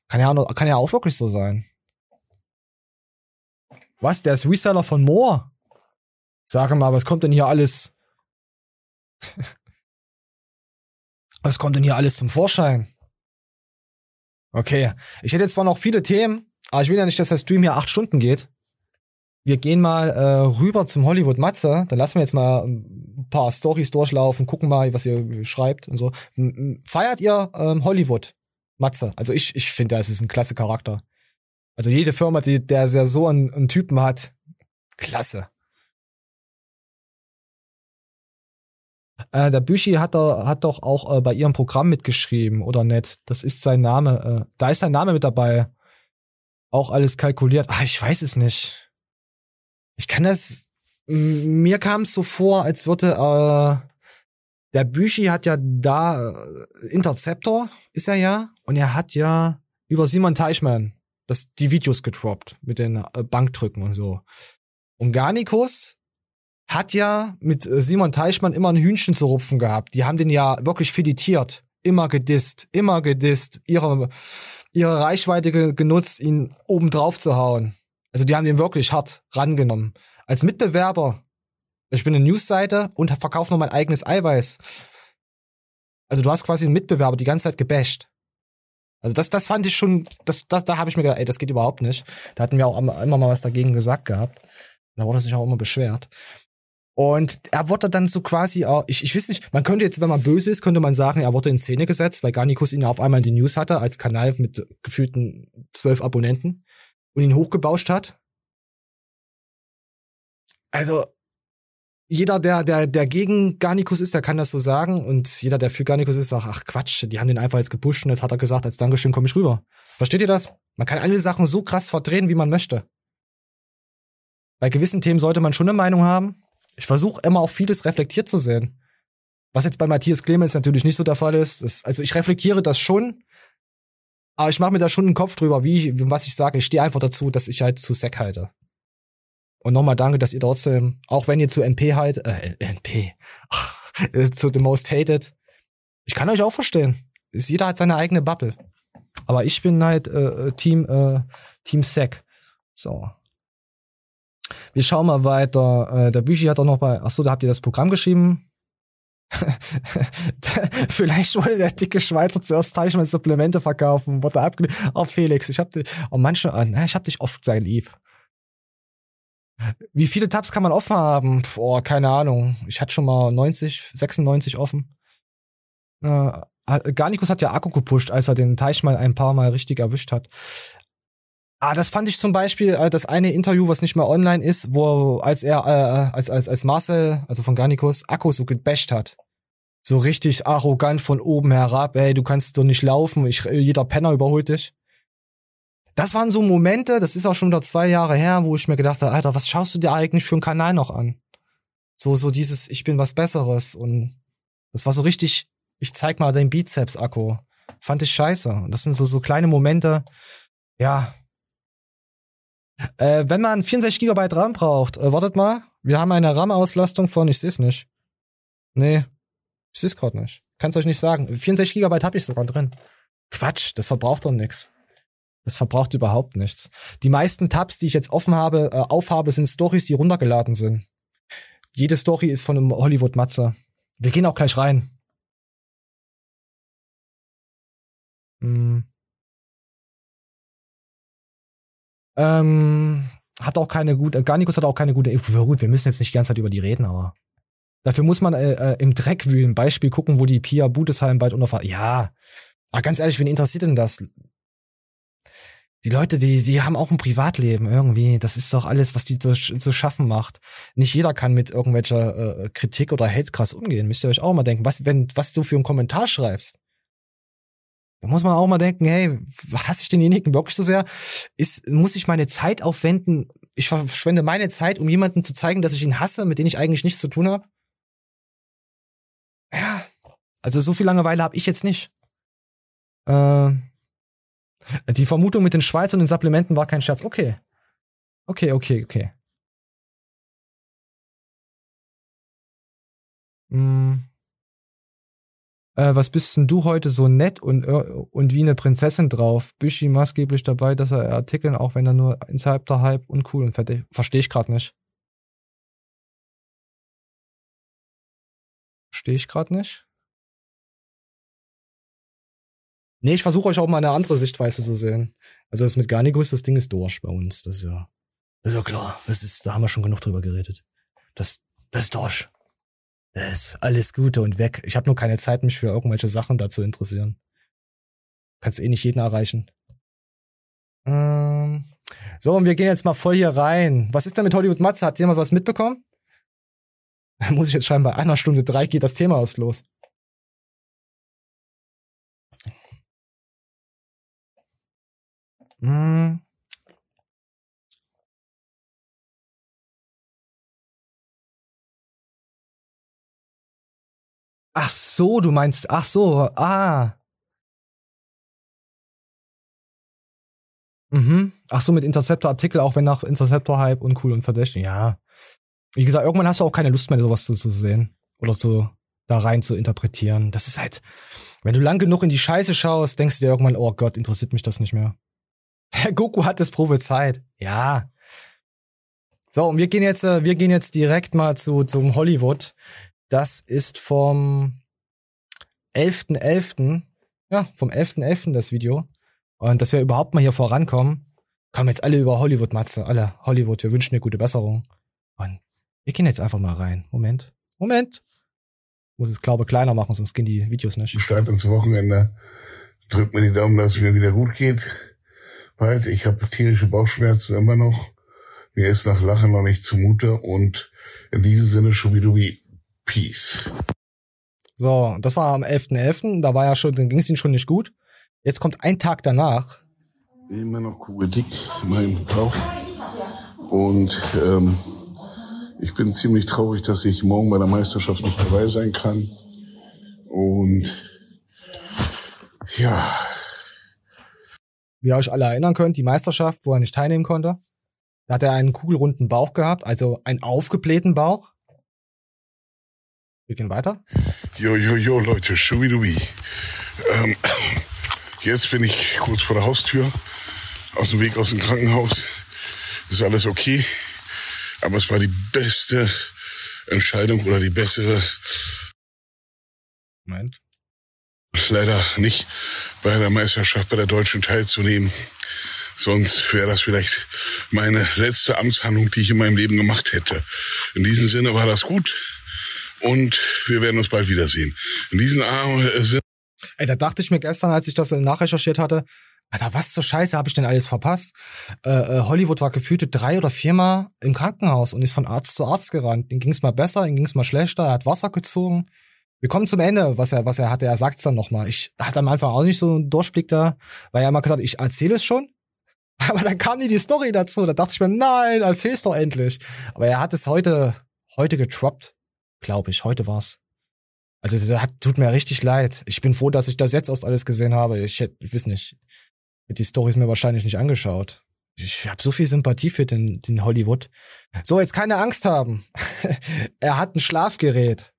Kann ja, auch- kann ja auch wirklich so sein. Was? Der ist Reseller von Moore? Sag mal, was kommt denn hier alles? was kommt denn hier alles zum Vorschein? Okay. Ich hätte jetzt zwar noch viele Themen, aber ich will ja nicht, dass der Stream hier acht Stunden geht. Wir gehen mal äh, rüber zum Hollywood Matze. Dann lassen wir jetzt mal ein paar Stories durchlaufen, gucken mal, was ihr schreibt und so. Feiert ihr ähm, Hollywood Matze? Also ich, ich finde, das ist ein klasse Charakter. Also jede Firma, die der sehr so einen, einen Typen hat, klasse. Äh, der Büschi hat, da, hat doch auch äh, bei ihrem Programm mitgeschrieben, oder nicht? Das ist sein Name. Äh, da ist sein Name mit dabei. Auch alles kalkuliert. Ah, ich weiß es nicht. Ich kann das. Mir kam es so vor, als würde äh, der Büschi hat ja da äh, Interceptor, ist er ja, und er hat ja über Simon Teichmann das, die Videos gedroppt mit den äh, Bankdrücken und so. Und Garnikus hat ja mit äh, Simon Teichmann immer ein Hühnchen zu rupfen gehabt. Die haben den ja wirklich filetiert. Immer gedisst, immer gedisst, ihre, ihre Reichweite ge genutzt, ihn oben drauf zu hauen. Also die haben den wirklich hart rangenommen. Als Mitbewerber, ich bin eine Newsseite und verkaufe noch mein eigenes Eiweiß. Also du hast quasi einen Mitbewerber die ganze Zeit gebasht. Also das, das fand ich schon, das, das, da habe ich mir gedacht, ey, das geht überhaupt nicht. Da hatten wir auch immer mal was dagegen gesagt gehabt. Da wurde er sich auch immer beschwert. Und er wurde dann so quasi, auch, ich, ich weiß nicht, man könnte jetzt, wenn man böse ist, könnte man sagen, er wurde in Szene gesetzt, weil Garnikus ihn auf einmal in die News hatte, als Kanal mit gefühlten zwölf Abonnenten und ihn hochgebauscht hat. Also, jeder, der, der, der gegen Garnikus ist, der kann das so sagen. Und jeder, der für Garnikus ist, sagt, ach Quatsch, die haben den einfach jetzt gepusht und jetzt hat er gesagt, als Dankeschön komme ich rüber. Versteht ihr das? Man kann alle Sachen so krass verdrehen, wie man möchte. Bei gewissen Themen sollte man schon eine Meinung haben. Ich versuche immer auf vieles reflektiert zu sehen. Was jetzt bei Matthias Clemens natürlich nicht so der Fall ist. ist also ich reflektiere das schon, aber ich mache mir da schon einen Kopf drüber, wie was ich sage. Ich stehe einfach dazu, dass ich halt zu Sack halte. Und nochmal danke, dass ihr trotzdem, auch wenn ihr zu NP halt, äh, NP, äh, zu The Most Hated, ich kann euch auch verstehen. Jeder hat seine eigene Bubble. Aber ich bin halt äh, Team, äh, Team Sack. So. Wir schauen mal weiter. Äh, der Büchi hat auch noch bei, ach so, da habt ihr das Programm geschrieben. Vielleicht wollte der dicke Schweizer zuerst Teichmann Supplemente verkaufen, wurde abgelehnt. Oh, Felix, ich hab dich, oh, manche, oh, ich hab dich oft sehr lieb. Wie viele Tabs kann man offen haben? Boah, keine Ahnung. Ich hatte schon mal 90, 96 offen. Äh, Garnikus hat ja Akku gepusht, als er den Teichmann ein paar Mal richtig erwischt hat. Ah, das fand ich zum Beispiel äh, das eine Interview, was nicht mehr online ist, wo als er äh, als als als Marcel, also von Garnicus, Akku so gebasht hat. So richtig arrogant von oben herab, ey, du kannst doch nicht laufen, ich, jeder Penner überholt dich. Das waren so Momente, das ist auch schon wieder zwei Jahre her, wo ich mir gedacht habe, Alter, was schaust du dir eigentlich für einen Kanal noch an? So, so dieses, ich bin was Besseres und das war so richtig, ich zeig mal dein Bizeps-Akku. Fand ich scheiße. Das sind so, so kleine Momente, ja, äh, wenn man 64 GB RAM braucht, äh, wartet mal, wir haben eine RAM-Auslastung von, ich seh's nicht. Nee, ich seh's gerade nicht. Kann's euch nicht sagen. 64 GB habe ich sogar drin. Quatsch, das verbraucht doch nix. Das verbraucht überhaupt nichts. Die meisten Tabs, die ich jetzt offen habe, äh, aufhabe, sind Stories, die runtergeladen sind. Jede Story ist von einem Hollywood-Matze. Wir gehen auch gleich rein. Hm. Ähm, hat auch keine gute, Garnicus hat auch keine gute. Gut, wir müssen jetzt nicht die ganze Zeit über die reden, aber dafür muss man äh, äh, im Dreck wühlen. Beispiel gucken, wo die Pia Budesheim bald unterfahrt. Ja, aber ganz ehrlich, wen interessiert denn das? Die Leute, die, die haben auch ein Privatleben irgendwie. Das ist doch alles, was die zu, zu schaffen macht. Nicht jeder kann mit irgendwelcher äh, Kritik oder Hate krass umgehen. Müsst ihr euch auch mal denken, was, wenn, was du für einen Kommentar schreibst. Da muss man auch mal denken, hey, hasse ich denjenigen wirklich so sehr? Ist, muss ich meine Zeit aufwenden? Ich verschwende meine Zeit, um jemanden zu zeigen, dass ich ihn hasse, mit dem ich eigentlich nichts zu tun habe? Ja. Also so viel Langeweile habe ich jetzt nicht. Äh, die Vermutung mit den Schweiz und den Supplementen war kein Scherz. Okay. Okay, okay, okay. Hm äh, was bist denn du heute so nett und, äh, und wie eine Prinzessin drauf? Büschi maßgeblich dabei, dass er Artikeln, auch wenn er nur innerhalb der Hype uncool und fertig. Verstehe ich gerade nicht. Verstehe ich gerade nicht. Nee, ich versuche euch auch mal eine andere Sichtweise zu sehen. Also das mit Garnigus, das Ding ist durch bei uns. Das ist ja, das ist ja klar. Das ist, da haben wir schon genug drüber geredet. Das, das ist durch. Das ist alles Gute und weg. Ich habe nur keine Zeit, mich für irgendwelche Sachen da zu interessieren. Kannst eh nicht jeden erreichen. Ähm, so, und wir gehen jetzt mal voll hier rein. Was ist denn mit Hollywood Matze? Hat jemand was mitbekommen? Muss ich jetzt schreiben, bei einer Stunde drei geht das Thema aus los. Hm. Ach so, du meinst, ach so, ah. Mhm. Ach so, mit Interceptor-Artikel, auch wenn nach Interceptor-Hype uncool und verdächtig. Ja. Wie gesagt, irgendwann hast du auch keine Lust mehr, sowas zu, zu sehen. Oder so da rein zu interpretieren. Das ist halt, wenn du lang genug in die Scheiße schaust, denkst du dir irgendwann, oh Gott, interessiert mich das nicht mehr. Der Goku hat es prophezeit. Ja. So, und wir gehen jetzt, äh, wir gehen jetzt direkt mal zu, zum Hollywood. Das ist vom 11.11. .11. Ja, vom 11.11. .11. das Video. Und dass wir überhaupt mal hier vorankommen, kommen jetzt alle über Hollywood, Matze. Alle Hollywood, wir wünschen dir gute Besserung. Und wir gehen jetzt einfach mal rein. Moment. Moment. Ich muss es, glaube kleiner machen, sonst gehen die Videos nicht.
Start ins Wochenende. Drückt mir die Daumen, dass es mir wieder gut geht. Bald. Ich habe tierische Bauchschmerzen immer noch. Mir ist nach Lachen noch nicht zumute. Und in diesem Sinne, Schubidubi. Peace.
So, das war am 11.11., .11., da war ja schon, dann ging es ihm schon nicht gut. Jetzt kommt ein Tag danach.
Immer noch kugeldick, mein Bauch. Und ähm, ich bin ziemlich traurig, dass ich morgen bei der Meisterschaft nicht dabei sein kann. Und ja.
Wie ihr euch alle erinnern könnt, die Meisterschaft, wo er nicht teilnehmen konnte, da hat er einen kugelrunden Bauch gehabt, also einen aufgeblähten Bauch. Wir gehen weiter.
Jo, jo, jo, Leute, schubidubi. Ähm, jetzt bin ich kurz vor der Haustür, aus dem Weg aus dem Krankenhaus. Ist alles okay. Aber es war die beste Entscheidung oder die bessere.
Moment.
Leider nicht bei der Meisterschaft bei der Deutschen teilzunehmen. Sonst wäre das vielleicht meine letzte Amtshandlung, die ich in meinem Leben gemacht hätte. In diesem Sinne war das gut und wir werden uns bald wiedersehen. In diesem Sinne.
Ey, da dachte ich mir gestern, als ich das nachrecherchiert hatte, Alter, was zur Scheiße habe ich denn alles verpasst? Äh, äh, Hollywood war gefühlte drei oder viermal im Krankenhaus und ist von Arzt zu Arzt gerannt. Ihm ging's mal besser, ihm ging's mal schlechter, er hat Wasser gezogen. Wir kommen zum Ende, was er, was er hatte. Er sagt's dann nochmal. Ich hatte am Anfang auch nicht so einen Durchblick da, weil er immer gesagt hat, ich erzähle es schon. Aber dann kam nie die Story dazu. Da dachte ich mir, nein, erzähl's doch endlich. Aber er hat es heute, heute getroppt, glaube ich. Heute war's. Also das tut mir richtig leid. Ich bin froh, dass ich das jetzt erst alles gesehen habe. Ich hätte, ich weiß nicht, die Storys mir wahrscheinlich nicht angeschaut. Ich habe so viel Sympathie für den, den Hollywood. So, jetzt keine Angst haben. er hat ein Schlafgerät.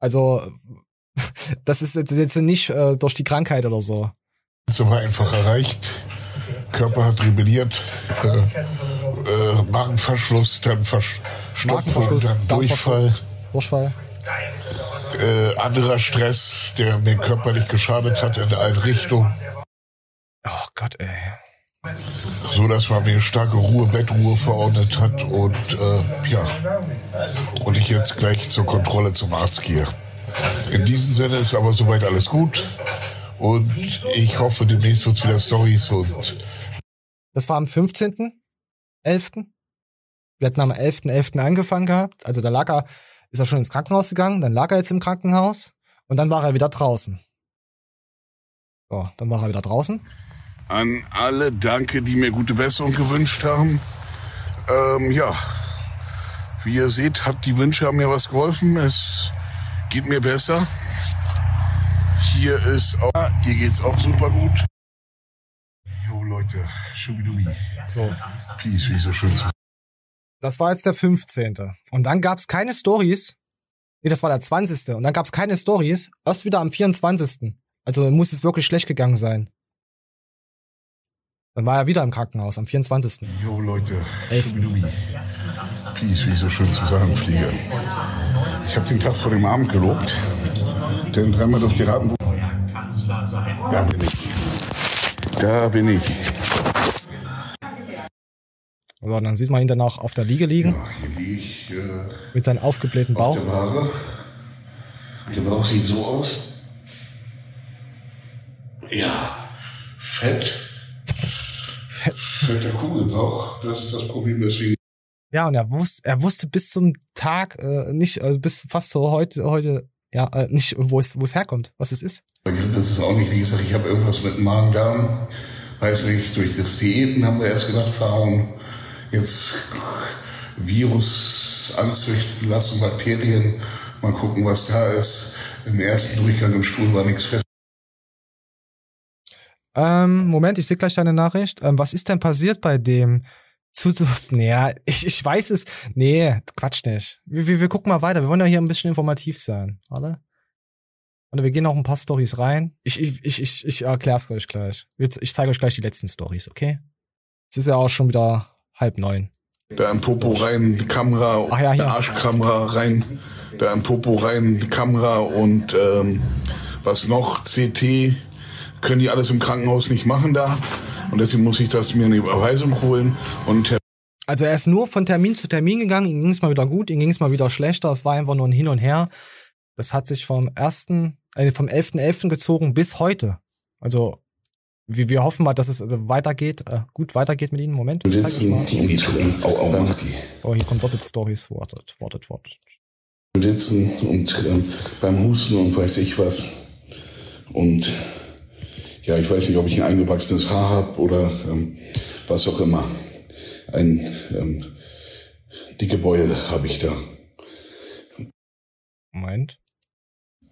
Also, das ist jetzt, nicht äh, durch die Krankheit oder so.
Das war einfach erreicht. Körper hat rebelliert. Äh, äh, Magenverschluss, dann Verstopfung, dann Durchfall.
Durchfall.
Äh, anderer Stress, der mir körperlich geschadet hat in allen Richtungen.
Oh Gott, ey.
So dass man mir starke Ruhe, Bettruhe verordnet hat und äh, ja. Und ich jetzt gleich zur Kontrolle zum Arzt gehe. In diesem Sinne ist aber soweit alles gut. Und ich hoffe, demnächst wird's wieder Stories und.
Das war am 15.11. Wir hatten am 11.11. .11. angefangen gehabt. Also da lag er, ist er schon ins Krankenhaus gegangen, dann lag er jetzt im Krankenhaus und dann war er wieder draußen. So, dann war er wieder draußen.
An alle danke, die mir gute Besserung gewünscht haben. Ähm, ja, wie ihr seht, hat die Wünsche haben mir was geholfen. Es geht mir besser. Hier ist auch, hier geht's auch super gut. Jo Leute, Schubidubi.
So.
Peace, wie so schön zu
Das war jetzt der 15. Und dann gab's keine Stories. Nee, das war der 20. Und dann gab's keine Stories. Erst wieder am 24. Also muss es wirklich schlecht gegangen sein. Dann war er wieder im Krankenhaus am 24.
Jo Leute,
Elf.
Schubidubi. Peace, wie so schön zusammenfliege. Ich habe den Tag vor dem Abend gelobt, denn dreimal durch die Raten. Da bin ich. Da bin ich.
So, dann sieht man ihn dann auch auf der Liege liegen.
Hier liege ich äh,
Mit seinem aufgeblähten
auf
Bauch.
der Ware. Der Bauch sieht so aus. Ja, fett.
Fett.
Fetter Kugelbauch. Das ist das Problem, deswegen.
Ja, und er wusste, er wusste bis zum Tag, äh, nicht, äh, bis fast so heute, heute, ja, äh, nicht, wo es, wo es herkommt, was es ist.
Das ist auch nicht, wie gesagt, ich habe irgendwas mit Magen-Darm. Weiß nicht, durch das Diäten haben wir erst gedacht, Frauen jetzt Virus anzüchten lassen, Bakterien. Mal gucken, was da ist. Im ersten Durchgang im Stuhl war nichts fest.
Ähm, Moment, ich sehe gleich deine Nachricht. Ähm, was ist denn passiert bei dem? Zu, zu, nee, ich, ich weiß es. Nee, Quatsch nicht. Wir, wir, wir gucken mal weiter. Wir wollen ja hier ein bisschen informativ sein, oder? Und wir gehen noch ein paar Stories rein. Ich, ich, ich, ich, ich erklär's euch gleich. Jetzt- Ich zeige euch gleich die letzten Stories, okay? Es ist ja auch schon wieder halb neun.
Da im Popo rein, die Kamera,
Ach ja, hier.
Arschkamera rein, da im Popo rein, die Kamera und ähm, was noch, CT, können die alles im Krankenhaus nicht machen da. Und deswegen muss ich das mir eine Überweisung holen und
Also er ist nur von Termin zu Termin gegangen, ihm ging es mal wieder gut, ihm ging es mal wieder schlechter, es war einfach nur ein Hin und Her. Das hat sich vom ersten, äh, vom 11.11. gezogen bis heute. Also wir, wir hoffen mal, dass es also weitergeht, äh, gut weitergeht mit ihnen. Moment, ich zeig mal.
macht die.
Oh, hier kommt doppelt Stories. Wartet, wartet, wartet.
sitzen und ähm, beim Husten und weiß ich was. Und ja, ich weiß nicht, ob ich ein eingewachsenes Haar habe oder ähm, was auch immer. Ein ähm, dicke Beule habe ich da,
Moment.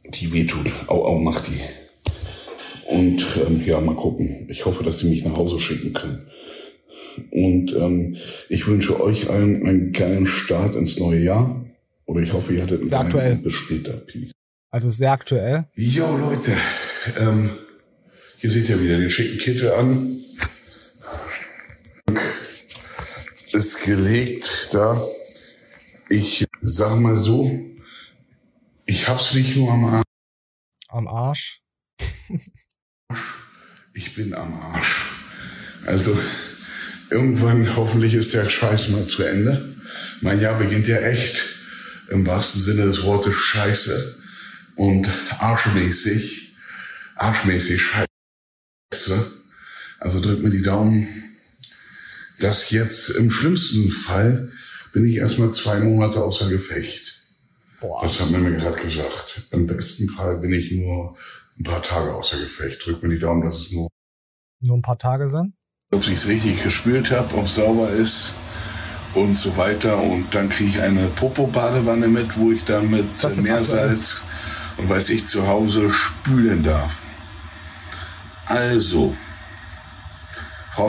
die wehtut. Au, au, macht die. Und ähm, ja, mal gucken. Ich hoffe, dass sie mich nach Hause schicken können. Und ähm, ich wünsche euch allen einen geilen Start ins neue Jahr. Oder ich hoffe, ihr hattet einen bis später. Peace.
Also sehr aktuell.
Jo, Leute, ähm, hier seht ihr wieder den schicken Kittel an. Ist gelegt da. Ich sag mal so, ich hab's nicht nur am Arsch,
Am Arsch.
ich bin am Arsch. Also, irgendwann hoffentlich ist der Scheiß mal zu Ende. Mein Jahr beginnt ja echt im wahrsten Sinne des Wortes scheiße und arschmäßig, arschmäßig scheiße. Also drückt mir die Daumen, dass jetzt im schlimmsten Fall bin ich erstmal zwei Monate außer Gefecht. Boah. Das hat man mir gerade gesagt. Im besten Fall bin ich nur ein paar Tage außer Gefecht. Drückt mir die Daumen, dass es nur
nur ein paar Tage sind.
Ob ich es richtig gespült habe, ob es sauber ist und so weiter. Und dann kriege ich eine Popo-Badewanne mit, wo ich dann mit Meersalz und weiß ich zu Hause spülen darf. Also, Frau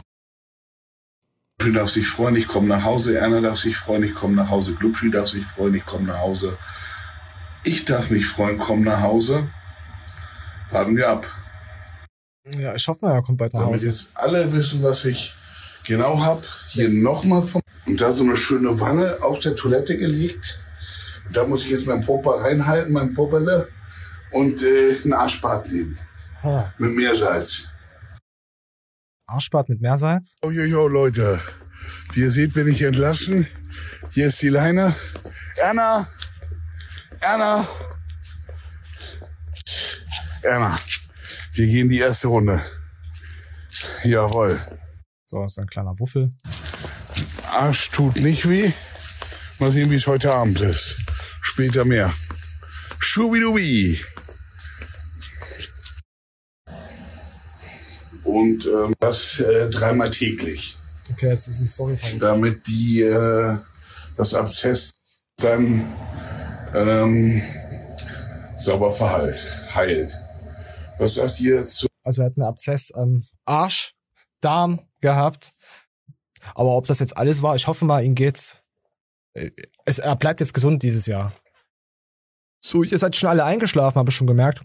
darf sich freuen, ich komme nach Hause. Erna darf sich freuen, ich komme nach Hause. Glubschi darf sich freuen, ich komme nach Hause. Ich darf mich freuen, komme nach Hause. Warten wir ab.
Ja, ich hoffe mal, er kommt bald nach
Damit
Hause.
jetzt alle wissen, was ich genau hab. Hier nochmal vom. Und da so eine schöne Wanne auf der Toilette gelegt. Und da muss ich jetzt mein Popa reinhalten, mein Popele. Und äh, ein Arschbad nehmen.
Ah.
Mit Meersalz.
Arschbad mit Meersalz?
Oh, jo, jo, Leute. Wie ihr seht, bin ich entlassen. Hier ist die Leine. Erna! Erna! Erna, wir gehen die erste Runde. Jawohl.
So, ist ein kleiner Wuffel.
Arsch tut nicht weh. Mal sehen, wie es heute Abend ist. Später mehr. Schubidubi. Und ähm, das äh, dreimal täglich.
Okay, jetzt ist die Story von
damit die äh, das Abszess dann ähm, sauber verheilt, heilt. Was sagt ihr zu?
Also er hat einen Abszess am Arsch, Darm gehabt. Aber ob das jetzt alles war, ich hoffe mal, ihm geht's. äh, Es, er bleibt jetzt gesund dieses Jahr. So, ihr seid schon alle eingeschlafen, habe ich schon gemerkt.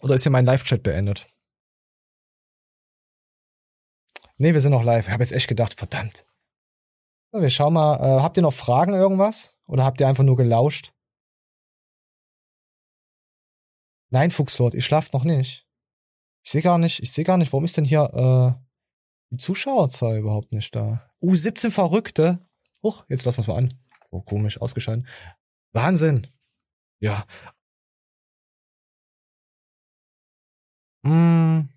Oder ist hier mein Live-Chat beendet? Nee, wir sind noch live. Ich habe jetzt echt gedacht, verdammt. So, wir schauen mal. Äh, habt ihr noch Fragen irgendwas? Oder habt ihr einfach nur gelauscht? Nein, Fuchslord, ihr schlaft noch nicht. Ich sehe gar nicht, ich sehe gar nicht, warum ist denn hier äh, die Zuschauerzahl überhaupt nicht da? Uh, 17 Verrückte. Huch, jetzt lassen wir es mal an. Oh, komisch, ausgeschaltet. Wahnsinn. Ja. Hm.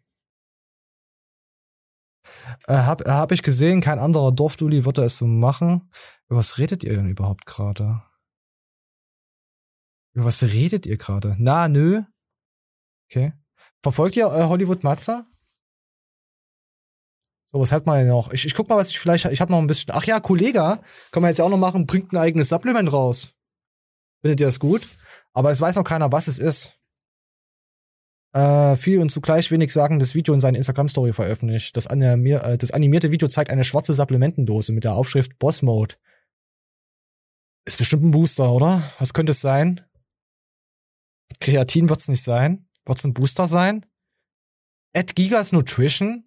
Äh, hab, hab ich gesehen, kein anderer Dorfduli würde es so machen. Über was redet ihr denn überhaupt gerade? Über was redet ihr gerade? Na, nö. Okay. Verfolgt ihr äh, Hollywood Matze? So, was hat man denn noch? Ich, ich guck mal, was ich vielleicht. Ich habe noch ein bisschen. Ach ja, Kollega, kann man jetzt ja auch noch machen, bringt ein eigenes Supplement raus. Findet ihr das gut? Aber es weiß noch keiner, was es ist. Äh, viel und zugleich wenig sagen, das Video in seine Instagram-Story veröffentlicht. Das, animier äh, das animierte Video zeigt eine schwarze Supplementendose mit der Aufschrift Boss Mode. Ist bestimmt ein Booster, oder? Was könnte es sein? Kreatin wird's nicht sein. Wird's ein Booster sein? At Gigas Nutrition?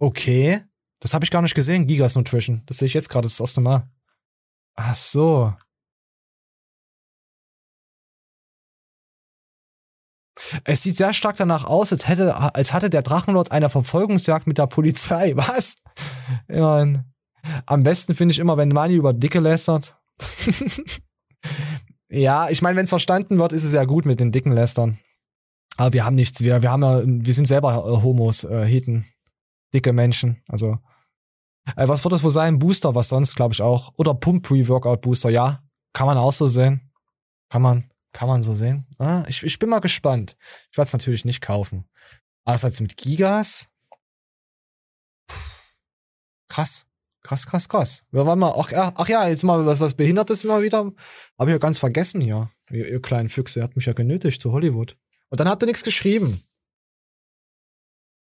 Okay. Das habe ich gar nicht gesehen, Gigas Nutrition. Das sehe ich jetzt gerade das erste Mal. Ach so. Es sieht sehr stark danach aus, als hätte, als hatte der Drachenlord eine Verfolgungsjagd mit der Polizei. Was? Ich mein, am besten finde ich immer, wenn Mani über Dicke lästert. ja, ich meine, wenn es verstanden wird, ist es ja gut mit den dicken Lästern. Aber wir haben nichts, wir, wir haben ja, wir sind selber äh, Homos, äh, Heten, dicke Menschen. Also, äh, was wird das wohl sein? Booster, was sonst, glaube ich auch. Oder Pump-Pre-Workout-Booster, ja. Kann man auch so sehen. Kann man, kann man so sehen. Ah, ich, ich bin mal gespannt. Ich werde es natürlich nicht kaufen. Einerseits mit Gigas. Puh. Krass. Krass, krass, krass. Wir waren mal, ach, ja, ach ja, jetzt mal was, was Behindertes mal wieder. Hab ich ja ganz vergessen hier. Ihr, ihr kleinen Füchse, ihr habt mich ja genötigt zu Hollywood. Und dann habt ihr nichts geschrieben.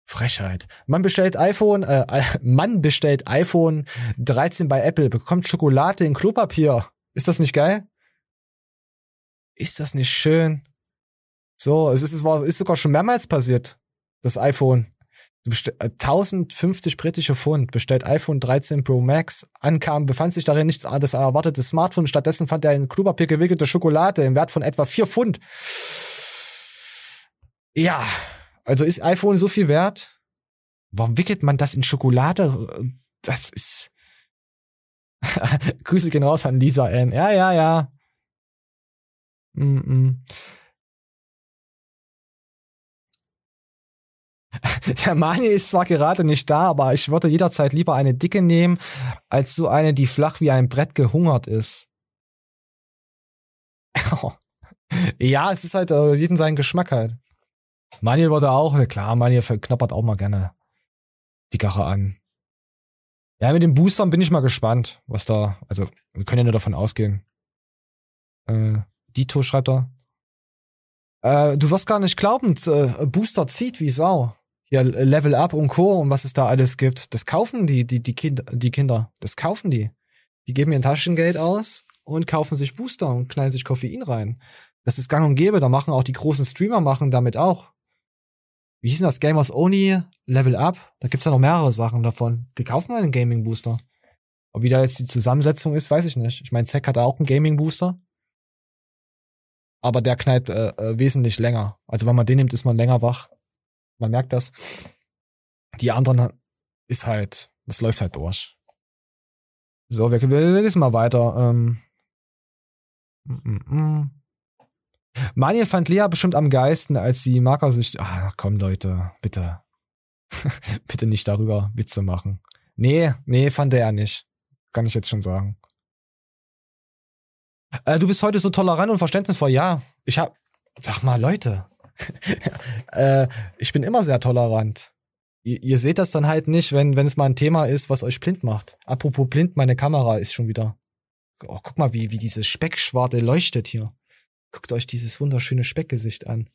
Frechheit. Man bestellt iPhone, äh, man bestellt iPhone 13 bei Apple, bekommt Schokolade in Klopapier. Ist das nicht geil? Ist das nicht schön? So, es ist, es war, ist sogar schon mehrmals passiert. Das iPhone. Du bestell, äh, 1050 britische Pfund, bestellt iPhone 13 Pro Max, ankam, befand sich darin nichts das erwartete Smartphone, stattdessen fand er in Klopapier gewickelte Schokolade im Wert von etwa 4 Pfund. Ja, also ist iPhone so viel wert? Warum wickelt man das in Schokolade? Das ist. Grüße gehen raus an Lisa N. Ja, ja, ja. Mm -mm. Der Mani ist zwar gerade nicht da, aber ich würde jederzeit lieber eine dicke nehmen, als so eine, die flach wie ein Brett gehungert ist. ja, es ist halt äh, jeden seinen Geschmack halt. Manuel wurde auch, klar, Manuel verknappert auch mal gerne die Gache an. Ja, mit den Boostern bin ich mal gespannt, was da, also wir können ja nur davon ausgehen. Äh, Dito schreibt da. Äh, du wirst gar nicht glauben, äh, Booster zieht wie Sau. Ja, Level Up und Co. und was es da alles gibt. Das kaufen die, die, die, kind, die Kinder. Das kaufen die. Die geben ihr Taschengeld aus und kaufen sich Booster und knallen sich Koffein rein. Das ist gang und gäbe. Da machen auch die großen Streamer machen damit auch. Wie hieß denn das? Gamers Only, Level Up? Da gibt's ja noch mehrere Sachen davon. Die kaufen einen Gaming Booster. Ob wie da jetzt die Zusammensetzung ist, weiß ich nicht. Ich meine, Zack hat auch einen Gaming Booster. Aber der knallt äh, äh, wesentlich länger. Also wenn man den nimmt, ist man länger wach. Man merkt das. Die anderen ist halt, das läuft halt durch. So, wir, wir lesen mal weiter. Ähm, mm, mm, mm. Manje fand Lea bestimmt am geisten, als die Marker sich. Ach komm, Leute, bitte. bitte nicht darüber Witze machen. Nee, nee, fand er nicht. Kann ich jetzt schon sagen. Äh, du bist heute so tolerant und verständnisvoll. Ja, ich hab. Sag mal, Leute. äh, ich bin immer sehr tolerant. Ihr, ihr, seht das dann halt nicht, wenn, wenn es mal ein Thema ist, was euch blind macht. Apropos blind, meine Kamera ist schon wieder. Oh, guck mal, wie, wie diese Speckschwarte leuchtet hier. Guckt euch dieses wunderschöne Speckgesicht an.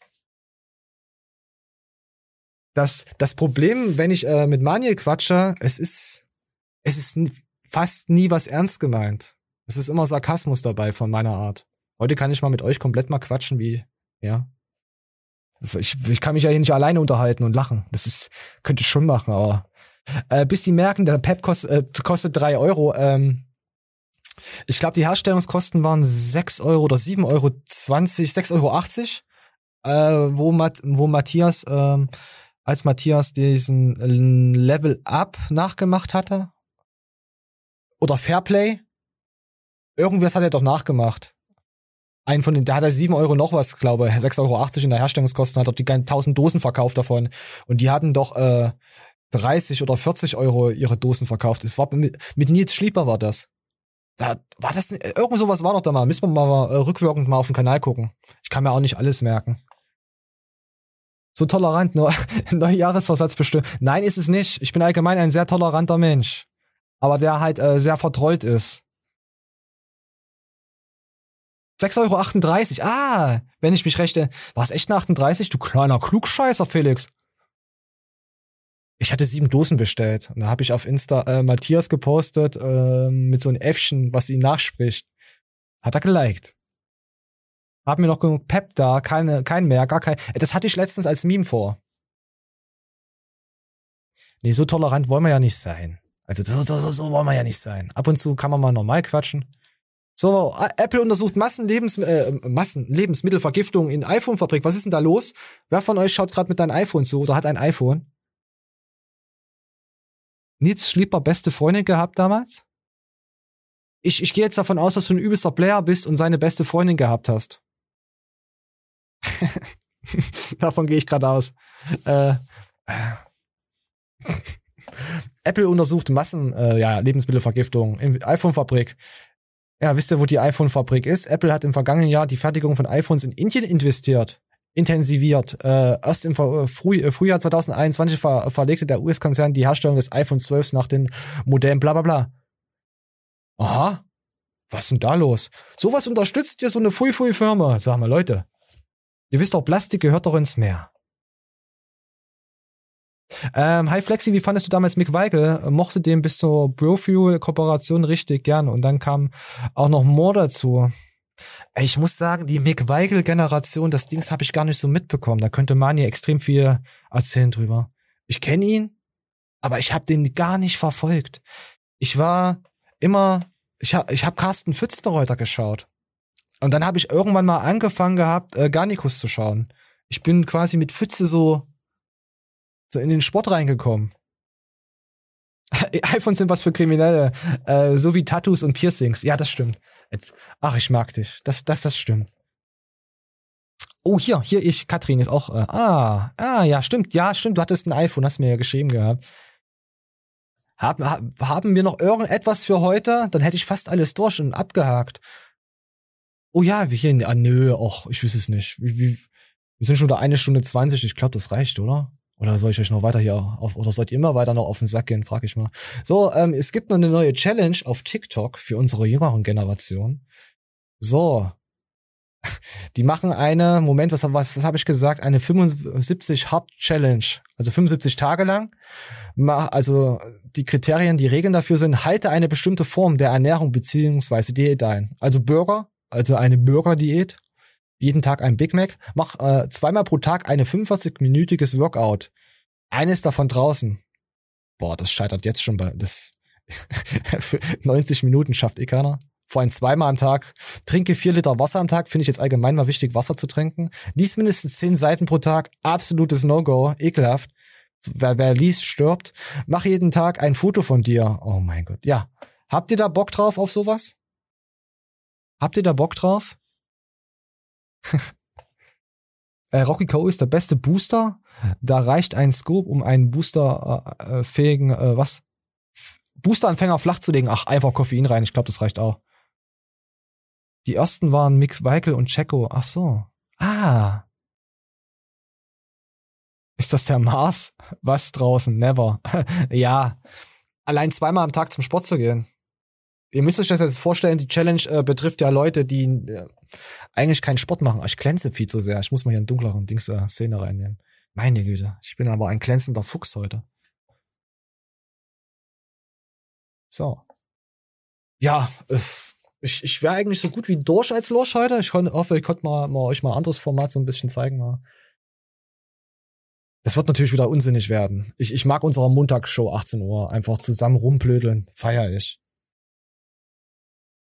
Das, das Problem, wenn ich äh, mit Manuel quatsche, es ist, es ist fast nie was ernst gemeint. Es ist immer Sarkasmus dabei von meiner Art. Heute kann ich mal mit euch komplett mal quatschen, wie, ja. Ich, ich kann mich ja hier nicht alleine unterhalten und lachen. Das ist, könnte ich schon machen, aber äh, bis die merken, der Pep kost, äh, kostet drei Euro. Ähm, ich glaube, die Herstellungskosten waren sechs Euro oder sieben Euro, zwanzig, sechs Euro, achtzig, äh, wo, Mat wo Matthias, ähm, als Matthias diesen Level Up nachgemacht hatte, oder Fairplay, irgendwas hat er doch nachgemacht. Einen von den, da hat er sieben Euro noch was, glaube ich, 6,80 Euro in der Herstellungskosten, hat doch die ganzen tausend Dosen verkauft davon. Und die hatten doch äh, 30 oder 40 Euro ihre Dosen verkauft. Es war mit, mit Nils Schlieper war das. Da war das irgend sowas war doch da mal. Müssen wir mal äh, rückwirkend mal auf den Kanal gucken. Ich kann mir auch nicht alles merken. So tolerant, nur Neujahresvorsatz bestimmt. Nein, ist es nicht. Ich bin allgemein ein sehr toleranter Mensch. Aber der halt äh, sehr vertrollt ist. 6,38 Euro. Ah, wenn ich mich rechte. War es echt eine 38? Du kleiner Klugscheißer, Felix. Ich hatte sieben Dosen bestellt. Und da habe ich auf Insta äh, Matthias gepostet äh, mit so einem Äffchen, was ihn nachspricht. Hat er geliked. Hab mir noch genug Pep da, keine, kein mehr, gar kein. Das hatte ich letztens als Meme vor. Nee, so tolerant wollen wir ja nicht sein. Also so, so, so wollen wir ja nicht sein. Ab und zu kann man mal normal quatschen. So, Apple untersucht Massenlebens äh, Massenlebensmittelvergiftung in iPhone-Fabrik. Was ist denn da los? Wer von euch schaut gerade mit deinem iPhone zu oder hat ein iPhone? Nils Schlieper beste Freundin gehabt damals? Ich, ich gehe jetzt davon aus, dass du ein übelster Player bist und seine beste Freundin gehabt hast. davon gehe ich gerade aus. Äh, Apple untersucht Massen, äh, ja, Lebensmittelvergiftung in iPhone-Fabrik. Ja, wisst ihr, wo die iPhone-Fabrik ist? Apple hat im vergangenen Jahr die Fertigung von iPhones in Indien investiert intensiviert. Äh, erst im äh, Früh äh, Frühjahr 2021 ver verlegte der US-Konzern die Herstellung des iPhone 12 nach den Modellen bla bla bla. Aha, was ist denn da los? Sowas unterstützt ihr so eine Fui-Fui-Firma. Sag mal, Leute. Ihr wisst doch, Plastik gehört doch ins Meer. Ähm, hi Flexi, wie fandest du damals Mick Weigel? Mochte den bis zur Brofuel-Kooperation richtig gern und dann kam auch noch More dazu. Ich muss sagen, die Mick Weigel-Generation, das Dings habe ich gar nicht so mitbekommen. Da könnte Mani extrem viel erzählen drüber. Ich kenne ihn, aber ich habe den gar nicht verfolgt. Ich war immer, ich habe ich hab Carsten Pfütznereuter geschaut. Und dann habe ich irgendwann mal angefangen gehabt, äh, Garnikus zu schauen. Ich bin quasi mit Pfütze so, so in den Sport reingekommen. iPhones sind was für Kriminelle, äh, so wie Tattoos und Piercings. Ja, das stimmt. Ach, ich mag dich. Das, das, das stimmt. Oh, hier, hier ich, Katrin ist auch. Äh, ah, ah, ja, stimmt, ja, stimmt. Du hattest ein iPhone, hast mir ja geschrieben gehabt. Haben, haben wir noch irgendetwas für heute? Dann hätte ich fast alles durch und abgehakt. Oh ja, wir hier, ah, nö, ach, ich weiß es nicht. Wie, wie, wir sind schon da eine Stunde zwanzig. Ich glaube, das reicht, oder? Oder soll ich euch noch weiter hier auf, oder sollt ihr immer weiter noch auf den Sack gehen, frag ich mal. So, ähm, es gibt noch eine neue Challenge auf TikTok für unsere jüngeren Generation. So. Die machen eine, Moment, was, was, was habe ich gesagt? Eine 75 Hard Challenge. Also 75 Tage lang. Also die Kriterien, die Regeln dafür sind, halte eine bestimmte Form der Ernährung beziehungsweise Diät ein. Also Burger, also eine Burger-Diät jeden Tag ein Big Mac, mach äh, zweimal pro Tag eine 45-minütiges Workout. Eines davon draußen. Boah, das scheitert jetzt schon bei das 90 Minuten schafft eh keiner. Vor allem zweimal am Tag. Trinke vier Liter Wasser am Tag. Finde ich jetzt allgemein mal wichtig, Wasser zu trinken. Lies mindestens zehn Seiten pro Tag. Absolutes No-Go. Ekelhaft. Wer, wer liest, stirbt. Mach jeden Tag ein Foto von dir. Oh mein Gott. Ja. Habt ihr da Bock drauf auf sowas? Habt ihr da Bock drauf? äh, Rocky Co. ist der beste Booster. Da reicht ein Scope, um einen Booster-fähigen, äh, äh, was? Booster-Anfänger flach zu legen. Ach, einfach Koffein rein. Ich glaube, das reicht auch. Die ersten waren Mix Weikel und Checo. Ach so. Ah. Ist das der Mars? Was draußen? Never. ja. Allein zweimal am Tag zum Sport zu gehen. Ihr müsst euch das jetzt vorstellen, die Challenge äh, betrifft ja Leute, die äh, eigentlich keinen Sport machen. Ich glänze viel zu sehr. Ich muss mal hier einen dunkleren Dings äh, Szene reinnehmen. Meine Güte, ich bin aber ein glänzender Fuchs heute. So. Ja, äh, ich, ich wäre eigentlich so gut wie durch als Losch heute. Ich hoffe, ich konnte mal, mal euch mal ein anderes Format so ein bisschen zeigen. Das wird natürlich wieder unsinnig werden. Ich, ich mag unsere Montagsshow 18 Uhr. Einfach zusammen rumblödeln. Feier ich.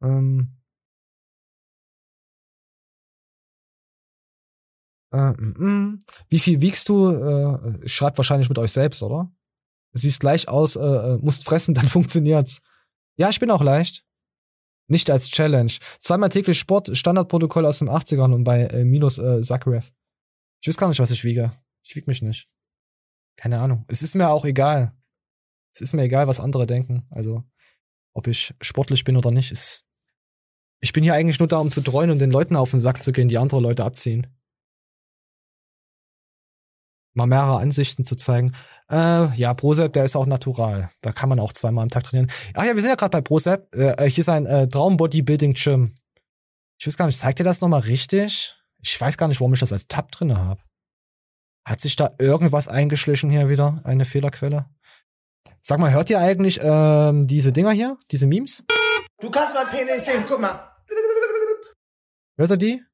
Ähm, äh, mm, wie viel wiegst du? Äh, schreibt wahrscheinlich mit euch selbst, oder? Siehst gleich aus, äh, äh musst fressen, dann funktioniert's. Ja, ich bin auch leicht. Nicht als Challenge. Zweimal täglich Sport, Standardprotokoll aus den 80ern und bei äh, minus äh, Zagreb. Ich weiß gar nicht, was ich wiege. Ich wieg mich nicht. Keine Ahnung. Es ist mir auch egal. Es ist mir egal, was andere denken. Also, ob ich sportlich bin oder nicht, ist ich bin hier eigentlich nur da, um zu treuen und den Leuten auf den Sack zu gehen, die andere Leute abziehen. Mal mehrere Ansichten zu zeigen. Äh, ja, Prozep, der ist auch natural. Da kann man auch zweimal am Tag trainieren. Ach ja, wir sind ja gerade bei Prozep. Äh, hier ist ein äh, Traum-Bodybuilding-Gym. Ich weiß gar nicht, zeigt ihr das nochmal richtig? Ich weiß gar nicht, warum ich das als Tab drinne habe. Hat sich da irgendwas eingeschlichen hier wieder? Eine Fehlerquelle? Sag mal, hört ihr eigentlich ähm, diese Dinger hier? Diese Memes?
Du kannst mein Penis sehen, guck mal.
Hört ihr die?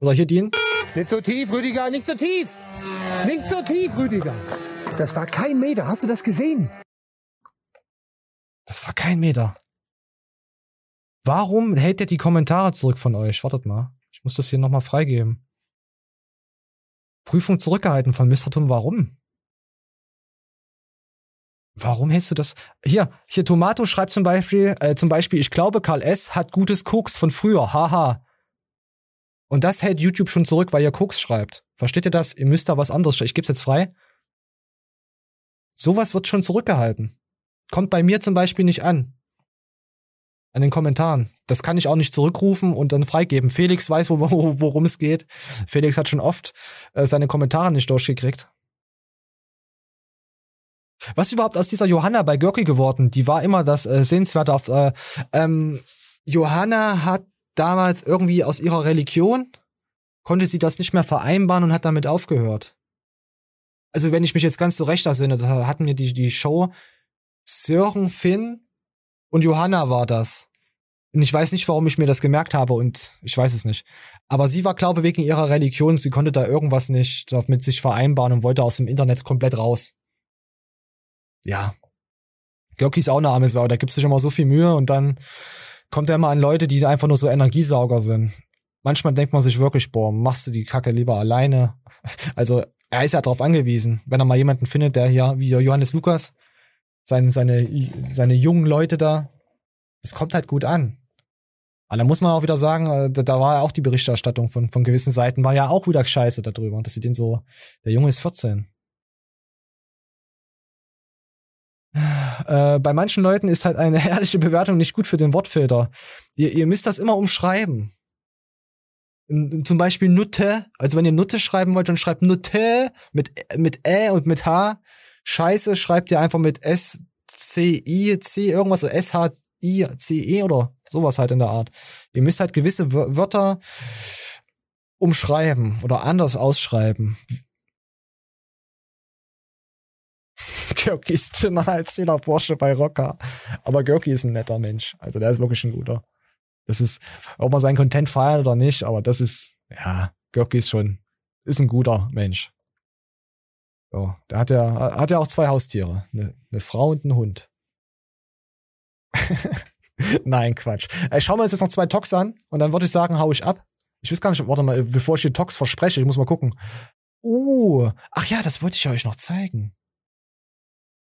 Oder hier die?
Nicht so tief, Rüdiger, nicht so tief. Nicht so tief, Rüdiger. Das war kein Meter, hast du das gesehen?
Das war kein Meter. Warum hält der die Kommentare zurück von euch? Wartet mal. Ich muss das hier nochmal freigeben. Prüfung zurückgehalten von Mr. Tom. Warum? Warum hältst du das? Hier, hier Tomato schreibt zum Beispiel, äh, zum Beispiel, ich glaube, Karl S. hat gutes Koks von früher, haha. Und das hält YouTube schon zurück, weil ihr Koks schreibt. Versteht ihr das? Ihr müsst da was anderes schreiben. Ich geb's jetzt frei. Sowas wird schon zurückgehalten. Kommt bei mir zum Beispiel nicht an. An den Kommentaren. Das kann ich auch nicht zurückrufen und dann freigeben. Felix weiß, wo, wo, worum es geht. Felix hat schon oft äh, seine Kommentare nicht durchgekriegt. Was ist überhaupt aus dieser Johanna bei Görki geworden? Die war immer das äh, Sehenswerte auf. Äh, ähm, Johanna hat damals irgendwie aus ihrer Religion konnte sie das nicht mehr vereinbaren und hat damit aufgehört. Also wenn ich mich jetzt ganz so recht ersinne, da hatten wir die, die Show Sören, Finn und Johanna war das. Und ich weiß nicht, warum ich mir das gemerkt habe und ich weiß es nicht. Aber sie war, glaube ich, wegen ihrer Religion, sie konnte da irgendwas nicht mit sich vereinbaren und wollte aus dem Internet komplett raus ja, Görki ist auch eine arme Sau, der gibt sich immer so viel Mühe und dann kommt er immer an Leute, die einfach nur so Energiesauger sind. Manchmal denkt man sich wirklich, boah, machst du die Kacke lieber alleine. Also er ist ja darauf angewiesen, wenn er mal jemanden findet, der hier, wie Johannes Lukas, seine, seine, seine jungen Leute da, das kommt halt gut an. Aber da muss man auch wieder sagen, äh, da, da war ja auch die Berichterstattung von, von gewissen Seiten, war ja auch wieder scheiße darüber, dass sie den so, der Junge ist 14. Äh, bei manchen Leuten ist halt eine ehrliche Bewertung nicht gut für den Wortfilter. Ihr, ihr müsst das immer umschreiben. Zum Beispiel Nutte, also wenn ihr Nutte schreiben wollt, dann schreibt Nutte mit, mit Ä und mit H. Scheiße schreibt ihr einfach mit S, C, I, C, irgendwas, S, H, I, C, E oder sowas halt in der Art. Ihr müsst halt gewisse Wör- Wörter umschreiben oder anders ausschreiben. Görki ist dünner als jeder Porsche bei Rocker. Aber Görki ist ein netter Mensch. Also der ist wirklich ein guter. Das ist, ob man seinen Content feiert oder nicht, aber das ist, ja, Görki ist schon, ist ein guter Mensch. So, der hat ja, hat ja auch zwei Haustiere. Eine, eine Frau und einen Hund. Nein, Quatsch. Ey, schauen wir uns jetzt noch zwei Tox an und dann würde ich sagen, hau ich ab. Ich weiß gar nicht, warte mal, bevor ich die Tox verspreche, ich muss mal gucken. Uh, ach ja, das wollte ich euch noch zeigen.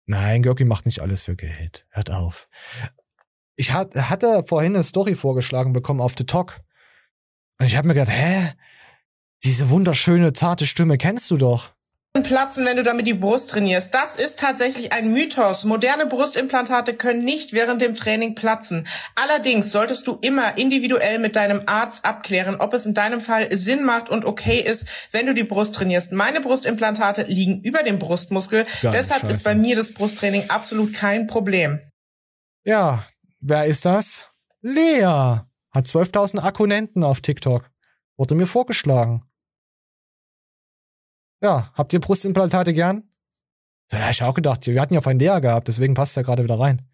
Nein, Görki macht nicht alles für Geld. Hört auf. Ich hat, hatte vorhin eine Story vorgeschlagen bekommen auf The Talk. Und ich habe mir gedacht, hä? Diese wunderschöne, zarte Stimme kennst du doch.
Platzen, wenn du damit die Brust trainierst. Das ist tatsächlich ein Mythos. Moderne Brustimplantate können nicht während dem Training platzen. Allerdings solltest du immer individuell mit deinem Arzt abklären, ob es in deinem Fall Sinn macht und okay ist, wenn du die Brust trainierst. Meine Brustimplantate liegen über dem Brustmuskel.
Geil,
Deshalb
scheiße.
ist bei mir das Brusttraining absolut kein Problem.
Ja, wer ist das? Lea. Hat 12.000 Akkunenten auf TikTok. Wurde mir vorgeschlagen. Ja, habt ihr Brustimplantate gern? Ich hab auch gedacht, wir hatten ja vorhin Lea gehabt, deswegen passt ja gerade wieder rein.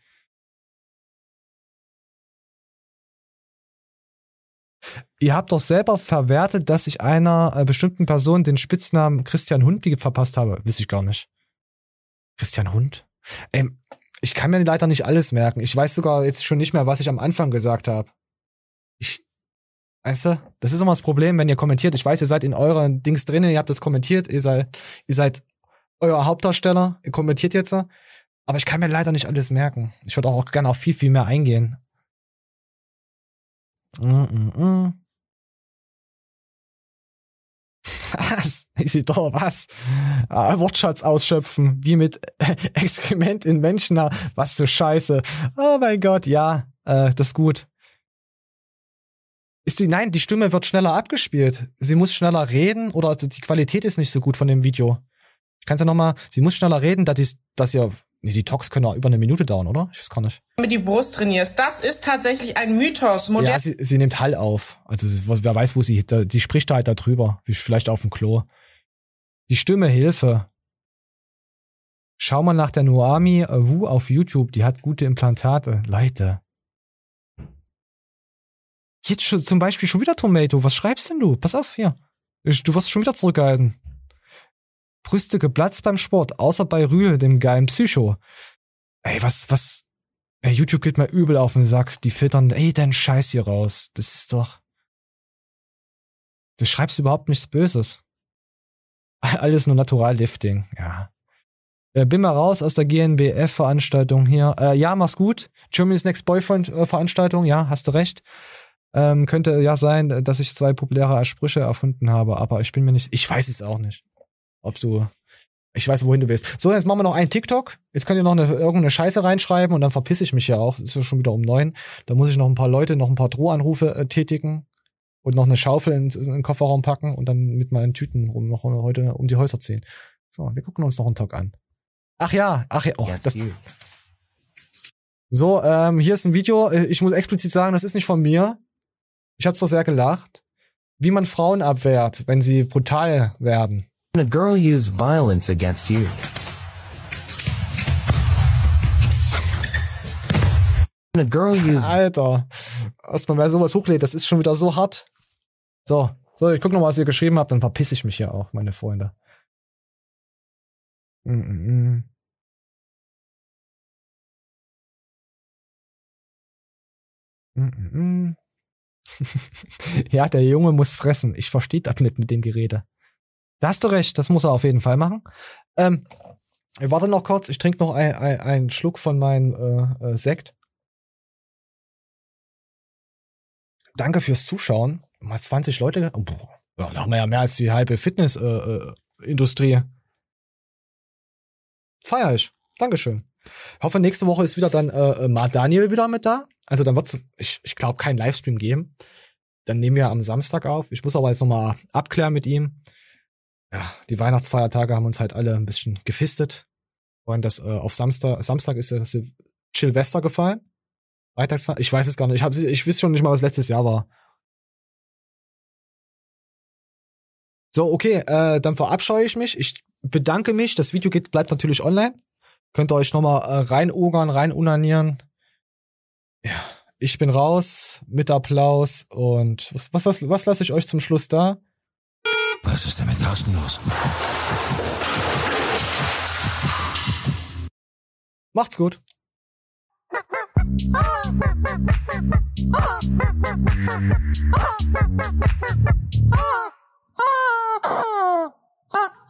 Ihr habt doch selber verwertet, dass ich einer äh, bestimmten Person den Spitznamen Christian Hund verpasst habe. Wiss ich gar nicht. Christian Hund? Ähm, ich kann mir leider nicht alles merken. Ich weiß sogar jetzt schon nicht mehr, was ich am Anfang gesagt habe. Ich, weißt du, das ist immer das Problem, wenn ihr kommentiert. Ich weiß, ihr seid in euren Dings drinne, ihr habt das kommentiert, ihr seid, ihr seid euer Hauptdarsteller, ihr kommentiert jetzt. Aber ich kann mir leider nicht alles merken. Ich würde auch gerne auf viel, viel mehr eingehen. Mm -mm. Was? Isidor, was? Ah, Wortschatz ausschöpfen, wie mit Exkrement in Menschen. Was für Scheiße. Oh mein Gott, ja, äh, das ist gut. Ist die, nein, die Stimme wird schneller abgespielt. Sie muss schneller reden oder die Qualität ist nicht so gut von dem Video. Ich kann ja noch mal, sie muss schneller reden, dass, die, dass ihr, nee, die Talks können auch über eine Minute dauern, oder? Ich weiß gar nicht.
Mit die Brust trainierst. Das ist tatsächlich ein Mythos. Moderne
Ja, sie, sie nimmt Hall auf. Also wer weiß, wo sie, da, die spricht da halt da drüber. Wie vielleicht auf dem Klo. Die Stimme Hilfe. Schau mal nach der Noami Wu auf YouTube. Die hat gute Implantate. Leute. Jetzt schon, zum Beispiel schon wieder Tomato. Was schreibst denn du? Pass auf, hier. Du wirst schon wieder zurückgehalten. Brüste geplatzt beim Sport, außer bei Rühl, dem geilen Psycho. Ey, was, was, Ey, YouTube geht mir übel auf den Sack. Die filtern, ey, dein Scheiß hier raus. Das ist doch. Du schreibst überhaupt nichts Böses. Alles nur Naturallifting, ja. Äh, bin mal raus aus der GNBF-Veranstaltung hier. Äh, ja, mach's gut. Germany's Next Boyfriend-Veranstaltung, ja, hast du recht. Ähm, könnte ja sein, dass ich zwei populäre Sprüche erfunden habe, aber ich bin mir nicht. Ich weiß es auch nicht. Ob du. Ich weiß, wohin du willst. So, jetzt machen wir noch einen TikTok. Jetzt könnt ihr noch eine, irgendeine Scheiße reinschreiben und dann verpiss ich mich ja auch. Es ist ja schon wieder um neun. Da muss ich noch ein paar Leute, noch ein paar Drohanrufe äh, tätigen und noch eine Schaufel in, in den Kofferraum packen und dann mit meinen Tüten rum noch heute um die Häuser ziehen. So, wir gucken uns noch einen Talk an. Ach ja, ach ja, oh, das. So, ähm, hier ist ein Video. Äh, Ich muss explizit sagen, das ist nicht von mir. Ich habe zwar sehr gelacht, wie man Frauen abwehrt, wenn sie brutal werden.
A girl use violence against you. A girl use
Alter, erstmal wer sowas hochlädt, das ist schon wieder so hart. So, so, ich guck noch mal, was ihr geschrieben habt, dann verpiss ich mich hier auch, meine Freunde. Mm -mm. mm. Mm -mm. mm. ja, der Junge muss fressen. Ich verstehe das nicht mit dem Gerede. Da hast du recht, das muss er auf jeden Fall machen. Ähm, warte noch kurz, ich trinke noch ein, ein, einen Schluck von meinem äh, äh, Sekt. danke fürs Zuschauen. Mal 20 Leute. Oh, boah. Da haben wir ja mehr als die halbe Fitness-Industrie. Äh, Industrie. Feier ich. Dankeschön. Hoffe, nächste Woche ist wieder dann äh, äh, mal Daniel wieder mit da. Also dann wird's, ich, ich glaube, kein Livestream geben. Dann nehmen wir am Samstag auf. Ich muss aber jetzt nochmal abklären mit ihm. Ja, die Weihnachtsfeiertage haben uns halt alle ein bisschen gefistet. Und das äh, auf Samstag, Samstag ist Sil- Silvester gefallen. Freitag, ich weiß es gar nicht. Ich, hab, ich weiß schon nicht mal, was letztes Jahr war. So, okay, äh, dann verabscheue ich mich. Ich bedanke mich. Das Video geht, bleibt natürlich online. Könnt ihr euch nochmal äh, reinogern, rein unanieren. Ja, ich bin raus mit Applaus und was, was, was, was lasse ich euch zum Schluss da?
Was ist denn mit Carsten los?
Macht's gut.